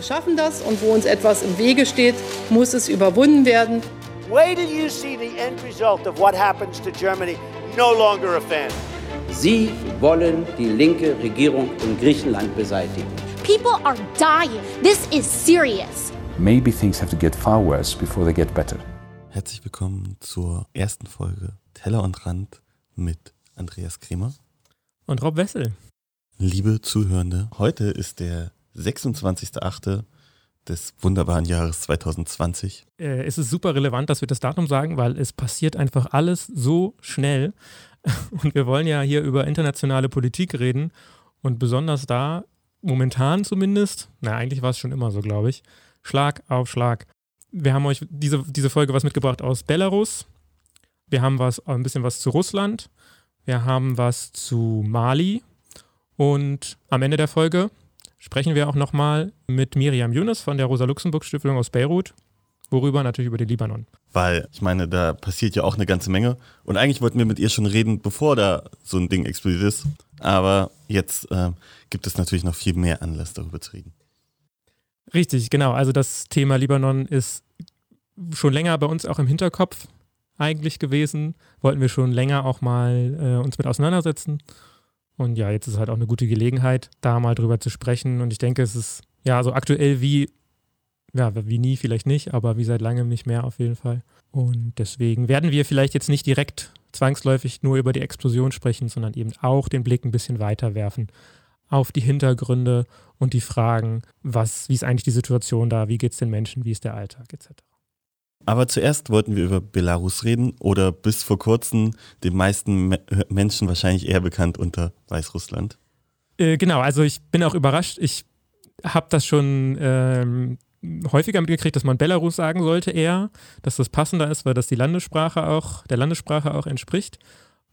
Wir schaffen das und wo uns etwas im Wege steht, muss es überwunden werden. Wait till you see the end result of what happens to Germany. No longer a fan. Sie wollen die linke Regierung in Griechenland beseitigen. People are dying. This is serious. Maybe things have to get far worse before they get better. Herzlich willkommen zur ersten Folge Teller und Rand mit Andreas Kremer und Rob Wessel. Liebe Zuhörende, heute ist der 26.8. des wunderbaren Jahres 2020. Äh, es ist super relevant, dass wir das Datum sagen, weil es passiert einfach alles so schnell. Und wir wollen ja hier über internationale Politik reden. Und besonders da, momentan zumindest, na, eigentlich war es schon immer so, glaube ich, Schlag auf Schlag. Wir haben euch diese, diese Folge was mitgebracht aus Belarus. Wir haben was, ein bisschen was zu Russland. Wir haben was zu Mali. Und am Ende der Folge sprechen wir auch nochmal mit Miriam Yunus von der Rosa-Luxemburg-Stiftung aus Beirut. Worüber? Natürlich über den Libanon. Weil, ich meine, da passiert ja auch eine ganze Menge. Und eigentlich wollten wir mit ihr schon reden, bevor da so ein Ding explodiert ist. Aber jetzt äh, gibt es natürlich noch viel mehr Anlass, darüber zu reden. Richtig, genau. Also das Thema Libanon ist schon länger bei uns auch im Hinterkopf eigentlich gewesen. Wollten wir schon länger auch mal äh, uns mit auseinandersetzen. Und ja, jetzt ist halt auch eine gute Gelegenheit, da mal drüber zu sprechen. Und ich denke, es ist ja so aktuell wie, ja, wie nie vielleicht nicht, aber wie seit langem nicht mehr auf jeden Fall. Und deswegen werden wir vielleicht jetzt nicht direkt zwangsläufig nur über die Explosion sprechen, sondern eben auch den Blick ein bisschen weiter werfen auf die Hintergründe und die Fragen, was, wie ist eigentlich die Situation da, wie geht es den Menschen, wie ist der Alltag etc. Aber zuerst wollten wir über Belarus reden oder bis vor kurzem den meisten Me Menschen wahrscheinlich eher bekannt unter Weißrussland. Äh, genau, also ich bin auch überrascht. Ich habe das schon ähm, häufiger mitgekriegt, dass man Belarus sagen sollte eher, dass das passender ist, weil das die Landessprache auch, der Landessprache auch entspricht.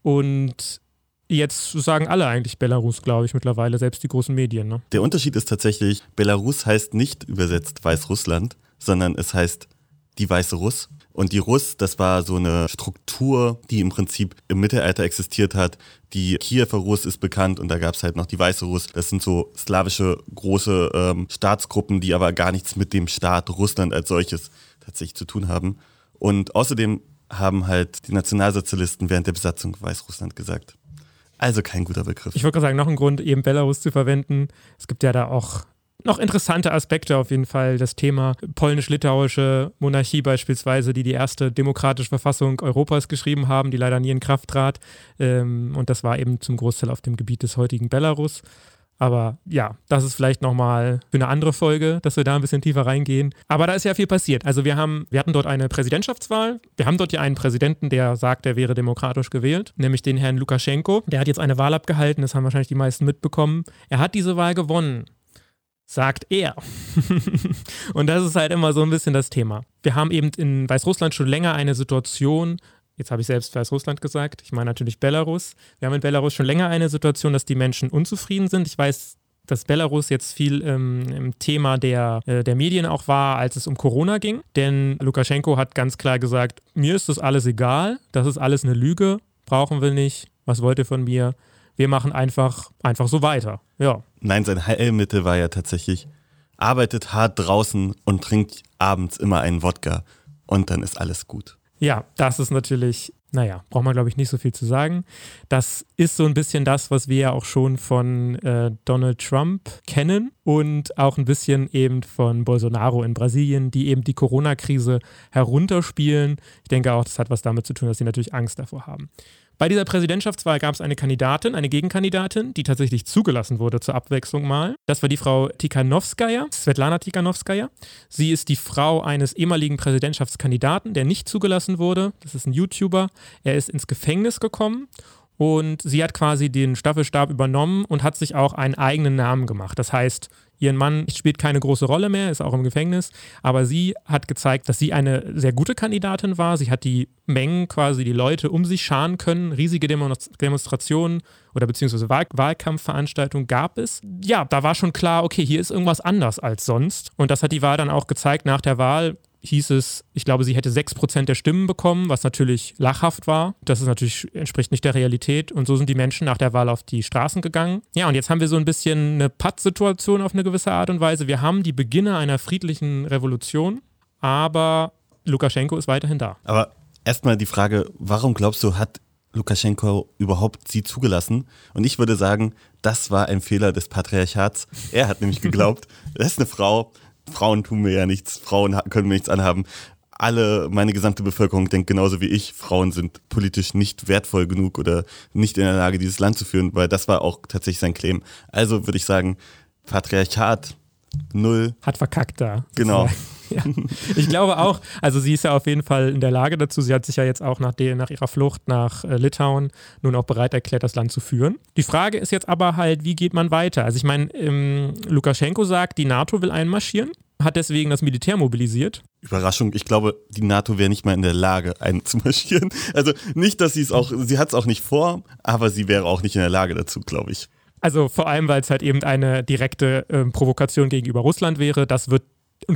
Und Jetzt sagen alle eigentlich Belarus, glaube ich, mittlerweile, selbst die großen Medien. Ne? Der Unterschied ist tatsächlich, Belarus heißt nicht übersetzt Weißrussland, sondern es heißt die Weiße Russ. Und die Russ, das war so eine Struktur, die im Prinzip im Mittelalter existiert hat. Die Kiewer Russ ist bekannt und da gab es halt noch die Weiße Russ. Das sind so slawische große ähm, Staatsgruppen, die aber gar nichts mit dem Staat Russland als solches tatsächlich zu tun haben. Und außerdem haben halt die Nationalsozialisten während der Besatzung Weißrussland gesagt. Also kein guter Begriff. Ich wollte gerade sagen, noch ein Grund, eben Belarus zu verwenden. Es gibt ja da auch noch interessante Aspekte auf jeden Fall. Das Thema polnisch-litauische Monarchie beispielsweise, die die erste demokratische Verfassung Europas geschrieben haben, die leider nie in Kraft trat. Ähm, und das war eben zum Großteil auf dem Gebiet des heutigen Belarus. Aber ja, das ist vielleicht nochmal für eine andere Folge, dass wir da ein bisschen tiefer reingehen. Aber da ist ja viel passiert. Also wir haben, wir hatten dort eine Präsidentschaftswahl. Wir haben dort ja einen Präsidenten, der sagt, er wäre demokratisch gewählt, nämlich den Herrn Lukaschenko. Der hat jetzt eine Wahl abgehalten, das haben wahrscheinlich die meisten mitbekommen. Er hat diese Wahl gewonnen sagt er. und das ist halt immer so ein bisschen das Thema. Wir haben eben in Weißrussland schon länger eine Situation, jetzt habe ich selbst Weißrussland gesagt, ich meine natürlich Belarus. Wir haben in Belarus schon länger eine Situation, dass die Menschen unzufrieden sind. Ich weiß, dass Belarus jetzt viel ähm, im Thema der, äh, der Medien auch war, als es um Corona ging. Denn Lukaschenko hat ganz klar gesagt, mir ist das alles egal, das ist alles eine Lüge, brauchen wir nicht, was wollt ihr von mir? Wir machen einfach, einfach so weiter. Ja. Nein, sein Heilmittel war ja tatsächlich, arbeitet hart draußen und trinkt abends immer einen Wodka und dann ist alles gut. Ja, das ist natürlich, naja, braucht man glaube ich nicht so viel zu sagen. Das ist so ein bisschen das, was wir ja auch schon von äh, Donald Trump kennen und auch ein bisschen eben von Bolsonaro in Brasilien, die eben die Corona-Krise herunterspielen. Ich denke auch, das hat was damit zu tun, dass sie natürlich Angst davor haben. Bei dieser Präsidentschaftswahl gab es eine Kandidatin, eine Gegenkandidatin, die tatsächlich zugelassen wurde zur Abwechslung mal. Das war die Frau Tikhanovskaya, Svetlana Tikhanovskaya. Sie ist die Frau eines ehemaligen Präsidentschaftskandidaten, der nicht zugelassen wurde. Das ist ein YouTuber. Er ist ins Gefängnis gekommen und sie hat quasi den Staffelstab übernommen und hat sich auch einen eigenen Namen gemacht. Das heißt, Ihren Mann spielt keine große Rolle mehr, ist auch im Gefängnis, aber sie hat gezeigt, dass sie eine sehr gute Kandidatin war. Sie hat die Mengen quasi, die Leute um sich scharen können. Riesige Demonstrationen oder beziehungsweise Wahl Wahlkampfveranstaltungen gab es. Ja, da war schon klar, okay, hier ist irgendwas anders als sonst. Und das hat die Wahl dann auch gezeigt. Nach der Wahl hieß es, ich glaube, sie hätte 6% der Stimmen bekommen, was natürlich lachhaft war. Das ist natürlich, entspricht nicht der Realität. Und so sind die Menschen nach der Wahl auf die Straßen gegangen. Ja, und jetzt haben wir so ein bisschen eine Pattsituation auf eine gewisse Art und Weise. Wir haben die Beginne einer friedlichen Revolution, aber Lukaschenko ist weiterhin da. Aber erstmal die Frage, warum glaubst du, hat Lukaschenko überhaupt sie zugelassen? Und ich würde sagen, das war ein Fehler des Patriarchats. Er hat nämlich geglaubt, das ist eine Frau, Frauen tun mir ja nichts, Frauen können mir nichts anhaben. Alle, meine gesamte Bevölkerung denkt genauso wie ich, Frauen sind politisch nicht wertvoll genug oder nicht in der Lage, dieses Land zu führen, weil das war auch tatsächlich sein Claim. Also würde ich sagen, Patriarchat null. Hat verkackt da. Genau. Ja. Ich glaube auch, also sie ist ja auf jeden Fall in der Lage dazu. Sie hat sich ja jetzt auch nach, der, nach ihrer Flucht nach äh, Litauen nun auch bereit erklärt, das Land zu führen. Die Frage ist jetzt aber halt, wie geht man weiter? Also ich meine, ähm, Lukaschenko sagt, die NATO will einmarschieren, hat deswegen das Militär mobilisiert. Überraschung, ich glaube, die NATO wäre nicht mal in der Lage, einzumarschieren. Also nicht, dass sie es auch, sie hat es auch nicht vor, aber sie wäre auch nicht in der Lage dazu, glaube ich. Also vor allem, weil es halt eben eine direkte äh, Provokation gegenüber Russland wäre. Das wird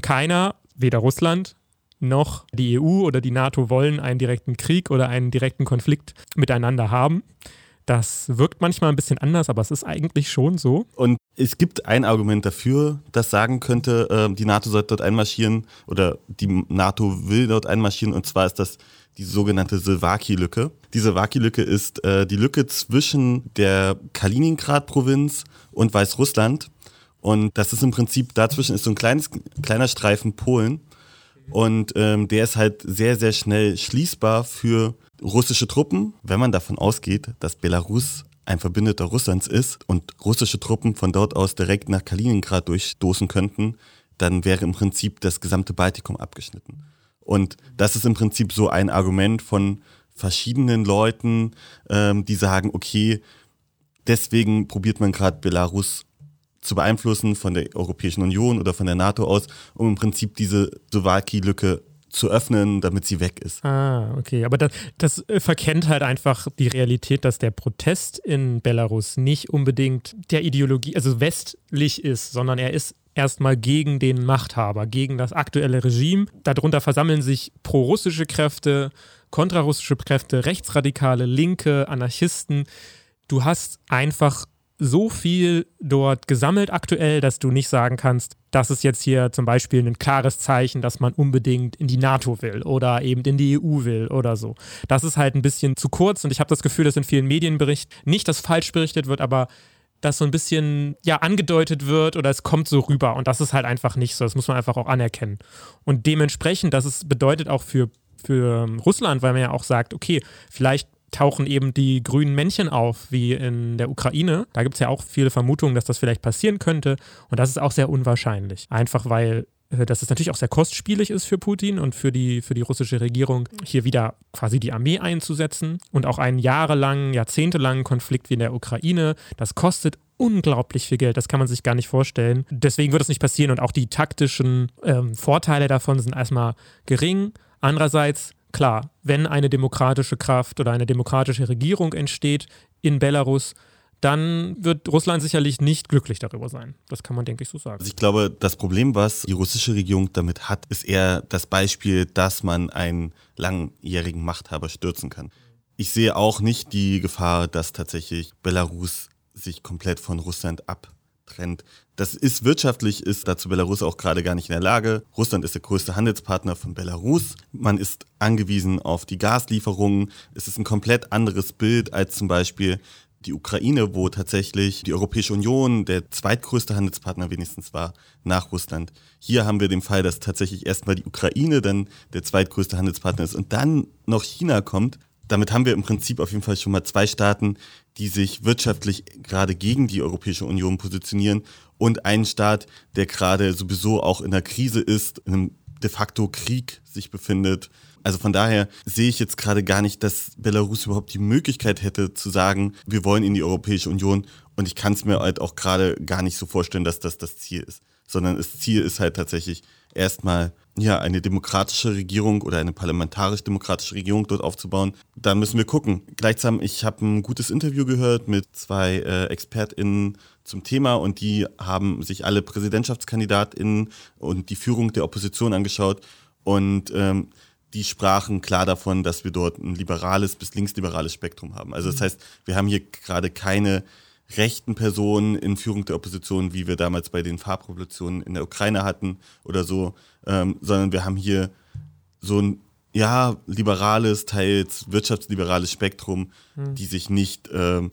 keiner weder Russland noch die EU oder die NATO wollen einen direkten Krieg oder einen direkten Konflikt miteinander haben. Das wirkt manchmal ein bisschen anders, aber es ist eigentlich schon so. Und es gibt ein Argument dafür, das sagen könnte, äh, die NATO sollte dort einmarschieren oder die NATO will dort einmarschieren. Und zwar ist das die sogenannte Silvaki-Lücke. Die Silvaki-Lücke ist äh, die Lücke zwischen der Kaliningrad-Provinz und Weißrussland. Und das ist im Prinzip, dazwischen ist so ein kleines, kleiner Streifen Polen. Und ähm, der ist halt sehr, sehr schnell schließbar für russische Truppen, wenn man davon ausgeht, dass Belarus ein Verbündeter Russlands ist und russische Truppen von dort aus direkt nach Kaliningrad durchstoßen könnten, dann wäre im Prinzip das gesamte Baltikum abgeschnitten. Und das ist im Prinzip so ein Argument von verschiedenen Leuten, ähm, die sagen, okay, deswegen probiert man gerade Belarus zu beeinflussen von der Europäischen Union oder von der NATO aus, um im Prinzip diese Slowaki-Lücke zu öffnen, damit sie weg ist. Ah, okay. Aber das, das äh, verkennt halt einfach die Realität, dass der Protest in Belarus nicht unbedingt der Ideologie, also westlich ist, sondern er ist erstmal gegen den Machthaber, gegen das aktuelle Regime. Darunter versammeln sich pro-russische Kräfte, kontrarussische Kräfte, Rechtsradikale, Linke, Anarchisten. Du hast einfach so viel dort gesammelt aktuell, dass du nicht sagen kannst, das ist jetzt hier zum Beispiel ein klares Zeichen, dass man unbedingt in die NATO will oder eben in die EU will oder so. Das ist halt ein bisschen zu kurz und ich habe das Gefühl, dass in vielen Medienberichten nicht das falsch berichtet wird, aber dass so ein bisschen ja angedeutet wird oder es kommt so rüber und das ist halt einfach nicht so. Das muss man einfach auch anerkennen. Und dementsprechend, das ist, bedeutet auch für, für Russland, weil man ja auch sagt, okay, vielleicht tauchen eben die grünen Männchen auf, wie in der Ukraine. Da gibt es ja auch viele Vermutungen, dass das vielleicht passieren könnte. Und das ist auch sehr unwahrscheinlich. Einfach weil dass es natürlich auch sehr kostspielig ist für Putin und für die, für die russische Regierung, hier wieder quasi die Armee einzusetzen und auch einen jahrelangen, jahrzehntelangen Konflikt wie in der Ukraine. Das kostet unglaublich viel Geld, das kann man sich gar nicht vorstellen. Deswegen wird es nicht passieren und auch die taktischen ähm, Vorteile davon sind erstmal gering. Andererseits Klar, wenn eine demokratische Kraft oder eine demokratische Regierung entsteht in Belarus, dann wird Russland sicherlich nicht glücklich darüber sein. Das kann man, denke ich, so sagen. Also ich glaube, das Problem, was die russische Regierung damit hat, ist eher das Beispiel, dass man einen langjährigen Machthaber stürzen kann. Ich sehe auch nicht die Gefahr, dass tatsächlich Belarus sich komplett von Russland ab trennt. Das ist wirtschaftlich, ist dazu Belarus auch gerade gar nicht in der Lage. Russland ist der größte Handelspartner von Belarus. Man ist angewiesen auf die Gaslieferungen. Es ist ein komplett anderes Bild als zum Beispiel die Ukraine, wo tatsächlich die Europäische Union der zweitgrößte Handelspartner wenigstens war nach Russland. Hier haben wir den Fall, dass tatsächlich erstmal die Ukraine dann der zweitgrößte Handelspartner ist und dann noch China kommt. Damit haben wir im Prinzip auf jeden Fall schon mal zwei Staaten, die sich wirtschaftlich gerade gegen die Europäische Union positionieren und einen Staat, der gerade sowieso auch in der Krise ist, in einem de facto Krieg sich befindet. Also von daher sehe ich jetzt gerade gar nicht, dass Belarus überhaupt die Möglichkeit hätte zu sagen, wir wollen in die Europäische Union. Und ich kann es mir halt auch gerade gar nicht so vorstellen, dass das das Ziel ist, sondern das Ziel ist halt tatsächlich erstmal ja, eine demokratische Regierung oder eine parlamentarisch-demokratische Regierung dort aufzubauen, da müssen wir gucken. Gleichsam, ich habe ein gutes Interview gehört mit zwei äh, ExpertInnen zum Thema und die haben sich alle PräsidentschaftskandidatInnen und die Führung der Opposition angeschaut. Und ähm, die sprachen klar davon, dass wir dort ein liberales bis linksliberales Spektrum haben. Also das heißt, wir haben hier gerade keine rechten Personen in Führung der Opposition, wie wir damals bei den Farbrevolutionen in der Ukraine hatten oder so, ähm, sondern wir haben hier so ein ja liberales, teils wirtschaftsliberales Spektrum, mhm. die sich nicht, ähm,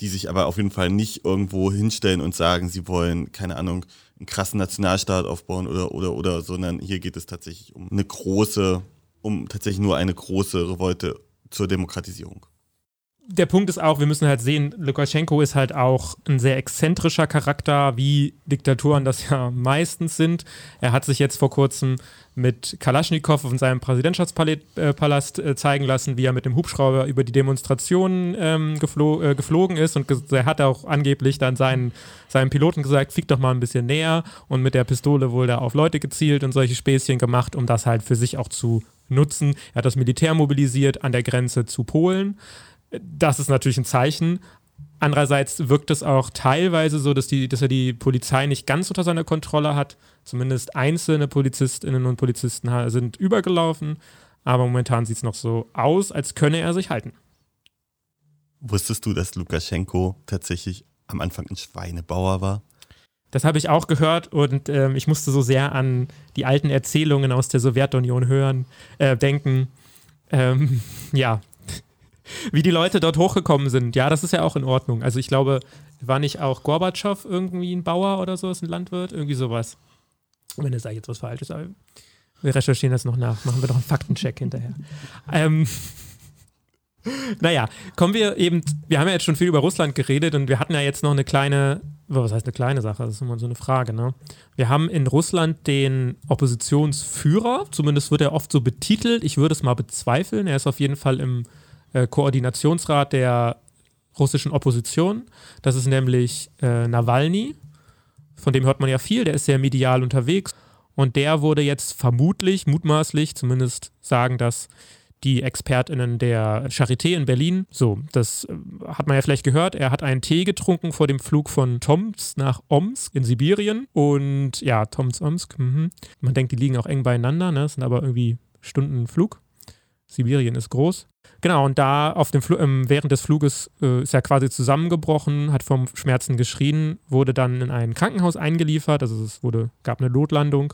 die sich aber auf jeden Fall nicht irgendwo hinstellen und sagen, sie wollen keine Ahnung einen krassen Nationalstaat aufbauen oder oder oder, sondern hier geht es tatsächlich um eine große, um tatsächlich nur eine große Revolte zur Demokratisierung der Punkt ist auch, wir müssen halt sehen, Lukaschenko ist halt auch ein sehr exzentrischer Charakter, wie Diktaturen das ja meistens sind. Er hat sich jetzt vor kurzem mit Kalaschnikow in seinem Präsidentschaftspalast äh, zeigen lassen, wie er mit dem Hubschrauber über die Demonstrationen ähm, geflo äh, geflogen ist und er hat auch angeblich dann seinen, seinen Piloten gesagt, flieg doch mal ein bisschen näher und mit der Pistole wohl da auf Leute gezielt und solche Späßchen gemacht, um das halt für sich auch zu nutzen. Er hat das Militär mobilisiert an der Grenze zu Polen das ist natürlich ein Zeichen. Andererseits wirkt es auch teilweise so, dass, die, dass er die Polizei nicht ganz unter seiner Kontrolle hat. Zumindest einzelne Polizistinnen und Polizisten sind übergelaufen. Aber momentan sieht es noch so aus, als könne er sich halten. Wusstest du, dass Lukaschenko tatsächlich am Anfang ein Schweinebauer war? Das habe ich auch gehört und ähm, ich musste so sehr an die alten Erzählungen aus der Sowjetunion hören, äh, denken. Ähm, ja, wie die Leute dort hochgekommen sind. Ja, das ist ja auch in Ordnung. Also ich glaube, war nicht auch Gorbatschow irgendwie ein Bauer oder so, ist ein Landwirt? Irgendwie sowas. Wenn ihr sagt jetzt was Falsches, aber wir recherchieren das noch nach. Machen wir doch einen Faktencheck hinterher. ähm, naja, kommen wir eben, wir haben ja jetzt schon viel über Russland geredet und wir hatten ja jetzt noch eine kleine, was heißt eine kleine Sache, das ist immer so eine Frage, ne? Wir haben in Russland den Oppositionsführer, zumindest wird er oft so betitelt, ich würde es mal bezweifeln, er ist auf jeden Fall im äh, Koordinationsrat der russischen Opposition. Das ist nämlich äh, Nawalny. Von dem hört man ja viel, der ist sehr medial unterwegs. Und der wurde jetzt vermutlich, mutmaßlich, zumindest sagen das die ExpertInnen der Charité in Berlin. So, das äh, hat man ja vielleicht gehört. Er hat einen Tee getrunken vor dem Flug von Tomsk nach Omsk in Sibirien. Und ja, Tomsk, Omsk. Mhm. Man denkt, die liegen auch eng beieinander, ne? Das sind aber irgendwie Stunden Flug. Sibirien ist groß. Genau, und da auf dem Fl ähm, während des Fluges äh, ist er quasi zusammengebrochen, hat vom Schmerzen geschrien, wurde dann in ein Krankenhaus eingeliefert, also es wurde, gab eine Notlandung.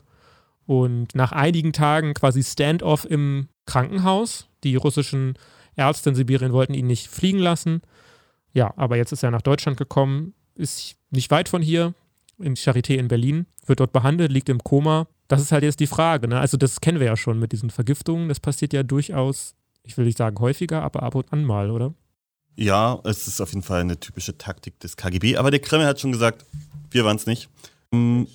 Und nach einigen Tagen quasi Standoff im Krankenhaus. Die russischen Ärzte in Sibirien wollten ihn nicht fliegen lassen. Ja, aber jetzt ist er nach Deutschland gekommen, ist nicht weit von hier, in Charité in Berlin, wird dort behandelt, liegt im Koma. Das ist halt jetzt die Frage. Ne? Also, das kennen wir ja schon mit diesen Vergiftungen. Das passiert ja durchaus ich will nicht sagen häufiger, aber ab und an mal, oder? Ja, es ist auf jeden Fall eine typische Taktik des KGB. Aber der Kreml hat schon gesagt, wir waren es nicht. Hm,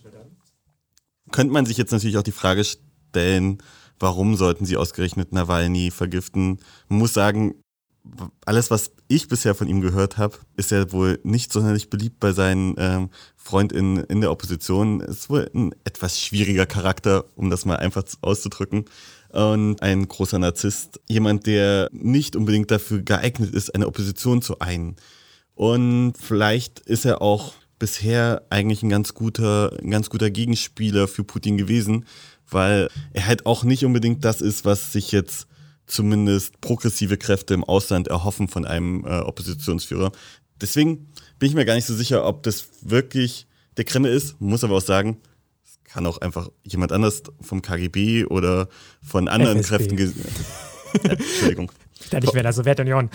könnte man sich jetzt natürlich auch die Frage stellen, warum sollten sie ausgerechnet Nawalny vergiften? Man muss sagen, alles, was ich bisher von ihm gehört habe, ist er wohl nicht sonderlich beliebt bei seinen ähm, Freundinnen in der Opposition. Ist wohl ein etwas schwieriger Charakter, um das mal einfach auszudrücken und ein großer Narzisst. Jemand, der nicht unbedingt dafür geeignet ist, eine Opposition zu ein. Und vielleicht ist er auch bisher eigentlich ein ganz guter, ein ganz guter Gegenspieler für Putin gewesen, weil er halt auch nicht unbedingt das ist, was sich jetzt zumindest progressive Kräfte im Ausland erhoffen von einem äh, Oppositionsführer. Deswegen bin ich mir gar nicht so sicher, ob das wirklich der Kreml ist, muss aber auch sagen, kann auch einfach jemand anders vom KGB oder von anderen FSB. Kräften. Entschuldigung. Ich dachte, ich wäre da Sowjetunion.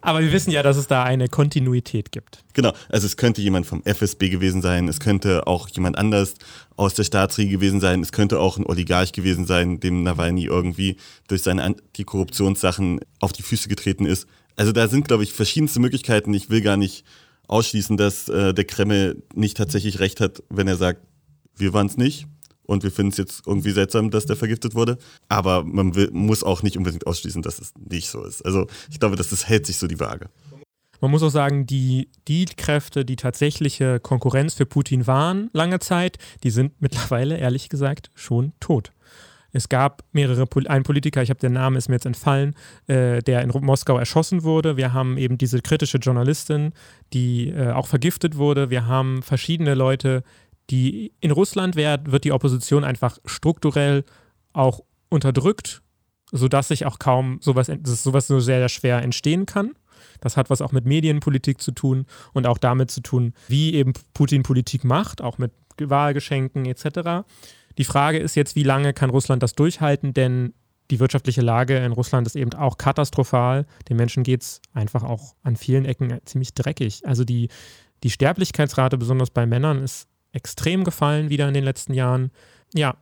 Aber wir wissen ja, dass es da eine Kontinuität gibt. Genau, also es könnte jemand vom FSB gewesen sein, es könnte auch jemand anders aus der Staatsriege gewesen sein, es könnte auch ein Oligarch gewesen sein, dem Nawalny irgendwie durch seine Antikorruptionssachen auf die Füße getreten ist. Also da sind, glaube ich, verschiedenste Möglichkeiten. Ich will gar nicht ausschließen, dass äh, der Kreml nicht tatsächlich recht hat, wenn er sagt, wir waren es nicht. Und wir finden es jetzt irgendwie seltsam, dass der vergiftet wurde. Aber man will, muss auch nicht unbedingt ausschließen, dass es nicht so ist. Also ich glaube, dass das hält sich so die Waage. Man muss auch sagen, die, die Kräfte, die tatsächliche Konkurrenz für Putin waren lange Zeit, die sind mittlerweile, ehrlich gesagt, schon tot. Es gab mehrere, ein Politiker, ich habe den Namen, ist mir jetzt entfallen, äh, der in Moskau erschossen wurde. Wir haben eben diese kritische Journalistin, die äh, auch vergiftet wurde. Wir haben verschiedene Leute, die in Russland wird, wird die Opposition einfach strukturell auch unterdrückt, sodass sich auch kaum sowas, sowas sehr, sehr schwer entstehen kann. Das hat was auch mit Medienpolitik zu tun und auch damit zu tun, wie eben Putin Politik macht, auch mit Wahlgeschenken etc. Die Frage ist jetzt, wie lange kann Russland das durchhalten, denn die wirtschaftliche Lage in Russland ist eben auch katastrophal. Den Menschen geht es einfach auch an vielen Ecken ziemlich dreckig. Also die, die Sterblichkeitsrate, besonders bei Männern, ist extrem gefallen wieder in den letzten Jahren. Ja,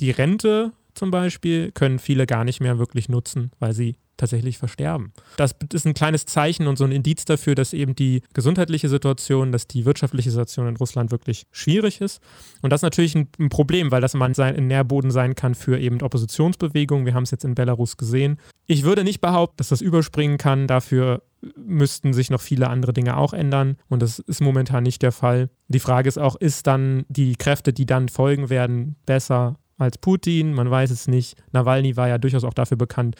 die Rente zum Beispiel können viele gar nicht mehr wirklich nutzen, weil sie tatsächlich versterben. Das ist ein kleines Zeichen und so ein Indiz dafür, dass eben die gesundheitliche Situation, dass die wirtschaftliche Situation in Russland wirklich schwierig ist. Und das ist natürlich ein, Problem, weil das man ein Nährboden sein kann für eben Oppositionsbewegungen. Wir haben es jetzt in Belarus gesehen. Ich würde nicht behaupten, dass das überspringen kann. Dafür müssten sich noch viele andere Dinge auch ändern und das ist momentan nicht der Fall. Die Frage ist auch, ist dann die Kräfte, die dann folgen werden, besser als Putin? Man weiß es nicht. Nawalny war ja durchaus auch dafür bekannt,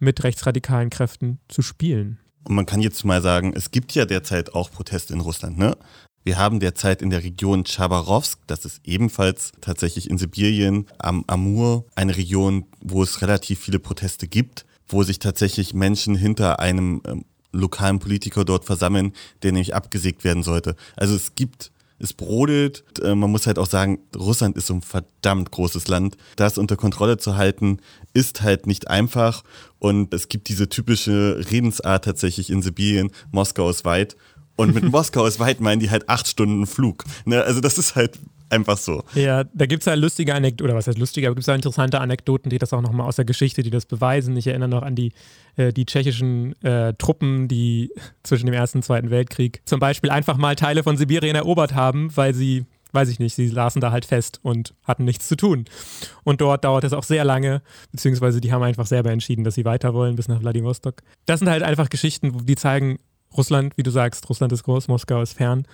mit rechtsradikalen Kräften zu spielen. Und man kann jetzt mal sagen, es gibt ja derzeit auch Proteste in Russland, ne? Wir haben derzeit in der Region Chabarovsk, das ist ebenfalls tatsächlich in Sibirien, am Amur, eine Region, wo es relativ viele Proteste gibt, wo sich tatsächlich Menschen hinter einem ähm, lokalen Politiker dort versammeln, der nämlich abgesägt werden sollte. Also es gibt es brodelt. Äh, man muss halt auch sagen, Russland ist so ein verdammt großes Land. Das unter Kontrolle zu halten, ist halt nicht einfach. Und es gibt diese typische Redensart tatsächlich in Sibirien, Moskau ist weit. Und mit Moskau ist weit meinen die halt acht Stunden Flug. Ne? Also das ist halt Einfach so. Ja, da gibt es ja lustige Anekdoten, oder was heißt lustige, aber gibt es ja interessante Anekdoten, die das auch nochmal aus der Geschichte, die das beweisen. Ich erinnere noch an die, äh, die tschechischen äh, Truppen, die zwischen dem Ersten und Zweiten Weltkrieg zum Beispiel einfach mal Teile von Sibirien erobert haben, weil sie weiß ich nicht, sie saßen da halt fest und hatten nichts zu tun. Und dort dauert es auch sehr lange, beziehungsweise die haben einfach selber entschieden, dass sie weiter wollen bis nach Vladivostok. Das sind halt einfach Geschichten, die zeigen, Russland, wie du sagst, Russland ist groß, Moskau ist fern.